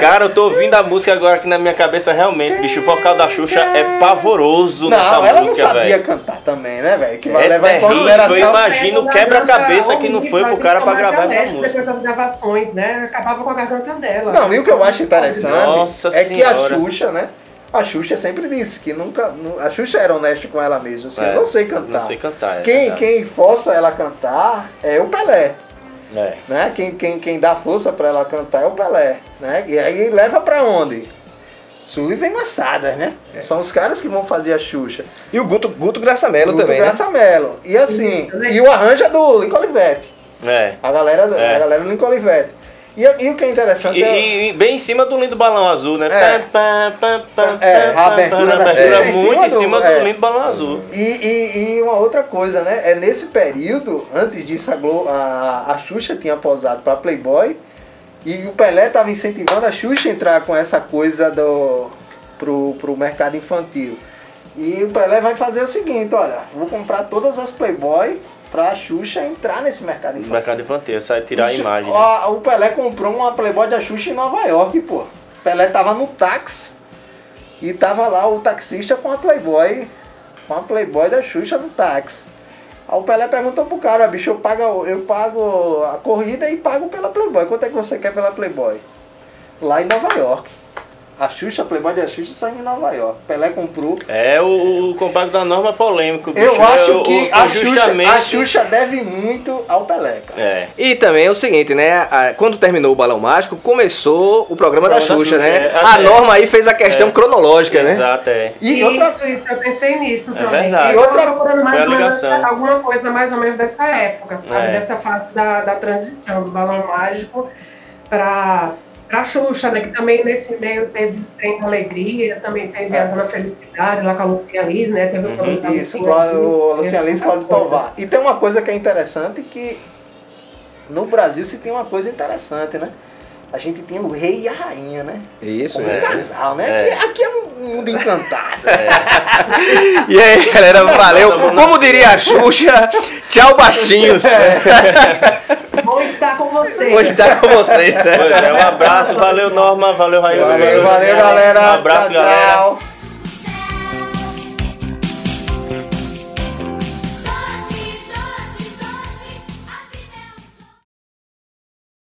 Cara, eu tô ouvindo a música agora aqui na minha cabeça, realmente, bicho, o vocal da Xuxa é pavoroso nessa Não, ela não música, sabia velho. cantar também, né, velho? Que vai É levar em terrível, consideração... eu imagino o quebra-cabeça que não foi pro cara pra gravar essa música. Gravações, né? Acabava com a garganta dela. Não, e o que eu acho interessante Nossa é que a Senhora. Xuxa, né? A Xuxa sempre disse que nunca. nu- A Xuxa era honesta com ela mesma, assim, É, eu não sei cantar. Não sei cantar, é quem, verdade. quem força ela a cantar é o Pelé, É. né? Quem, quem, quem dá força pra ela cantar é o Pelé, né? E aí leva pra onde? Sullivan e Massadas, né? É. São os caras que vão fazer a Xuxa. E o Guto, Guto Graça Mello Guto também, né? Graça Mello. E assim, Isso, né? e o arranjo é do Lincoln Olivetti. É. A galera, do- É. a galera do Lincoln Olivetti. E, e o que é interessante E, é. e- bem em cima do lindo balão azul, né? É. Pá, pá, pá, É, a abertura da abertura cima muito em do- cima do é. lindo balão azul. E, e, e uma outra coisa, né? É nesse período, antes disso, a, Glo- a, a Xuxa tinha posado para Playboy e o Pelé estava incentivando a Xuxa a entrar com essa coisa do, pro, pro mercado infantil. E o Pelé vai fazer o seguinte, olha, vou comprar todas as Playboy pra Xuxa entrar nesse mercado infantil. mercado infantil, sai tirar a imagem. né? o Pelé comprou uma Playboy da Xuxa em Nova York, pô. Pelé tava no táxi e tava lá o taxista com a Playboy, com a Playboy da Xuxa no táxi. Aí o Pelé perguntou pro cara, bicho, eu pago, eu pago a corrida e pago pela Playboy. Quanto é que você quer pela Playboy? Lá em Nova York. A Xuxa, Playboy da Xuxa saiu em Nova York. Pelé comprou. É o, o compacto da norma polêmico, bicho. Eu acho É, o- que o- a, justamente... Xuxa, a Xuxa deve muito ao Pelé, cara. É. E também é o seguinte, né? Quando terminou o Balão Mágico, começou o programa da Programa da Xuxa, Xuxa, né? é, a Norma aí fez a questão É. cronológica, né? Exato, é. E isso, outra, isso, eu pensei nisso É também. verdade. Eu E outra- tava procurando mais ou menos alguma coisa mais ou menos dessa época, sabe? É. Dessa fase da, da transição do balão mágico pra, pra Xuxa, né? Que também nesse meio teve Trem da Alegria, também teve É. a Dona Felicidade lá com a Lucia Liz, né? Teve o Uhum. da Isso, Liz, o muita Cláudio coisa. Tovar. E tem uma coisa que é interessante que no Brasil se tem uma coisa interessante, né? A gente tem o rei e a rainha, né? Isso, Como né? um casal, né? É. Aqui, aqui é um mundo encantado. E aí, galera, valeu. Como diria a Xuxa, tchau, baixinhos. Bom estar com você. Vou estar com vocês, né? Pois é, um abraço, valeu Norma, valeu Raio. Valeu, valeu, galera. Um abraço, Tchau, galera. tchau.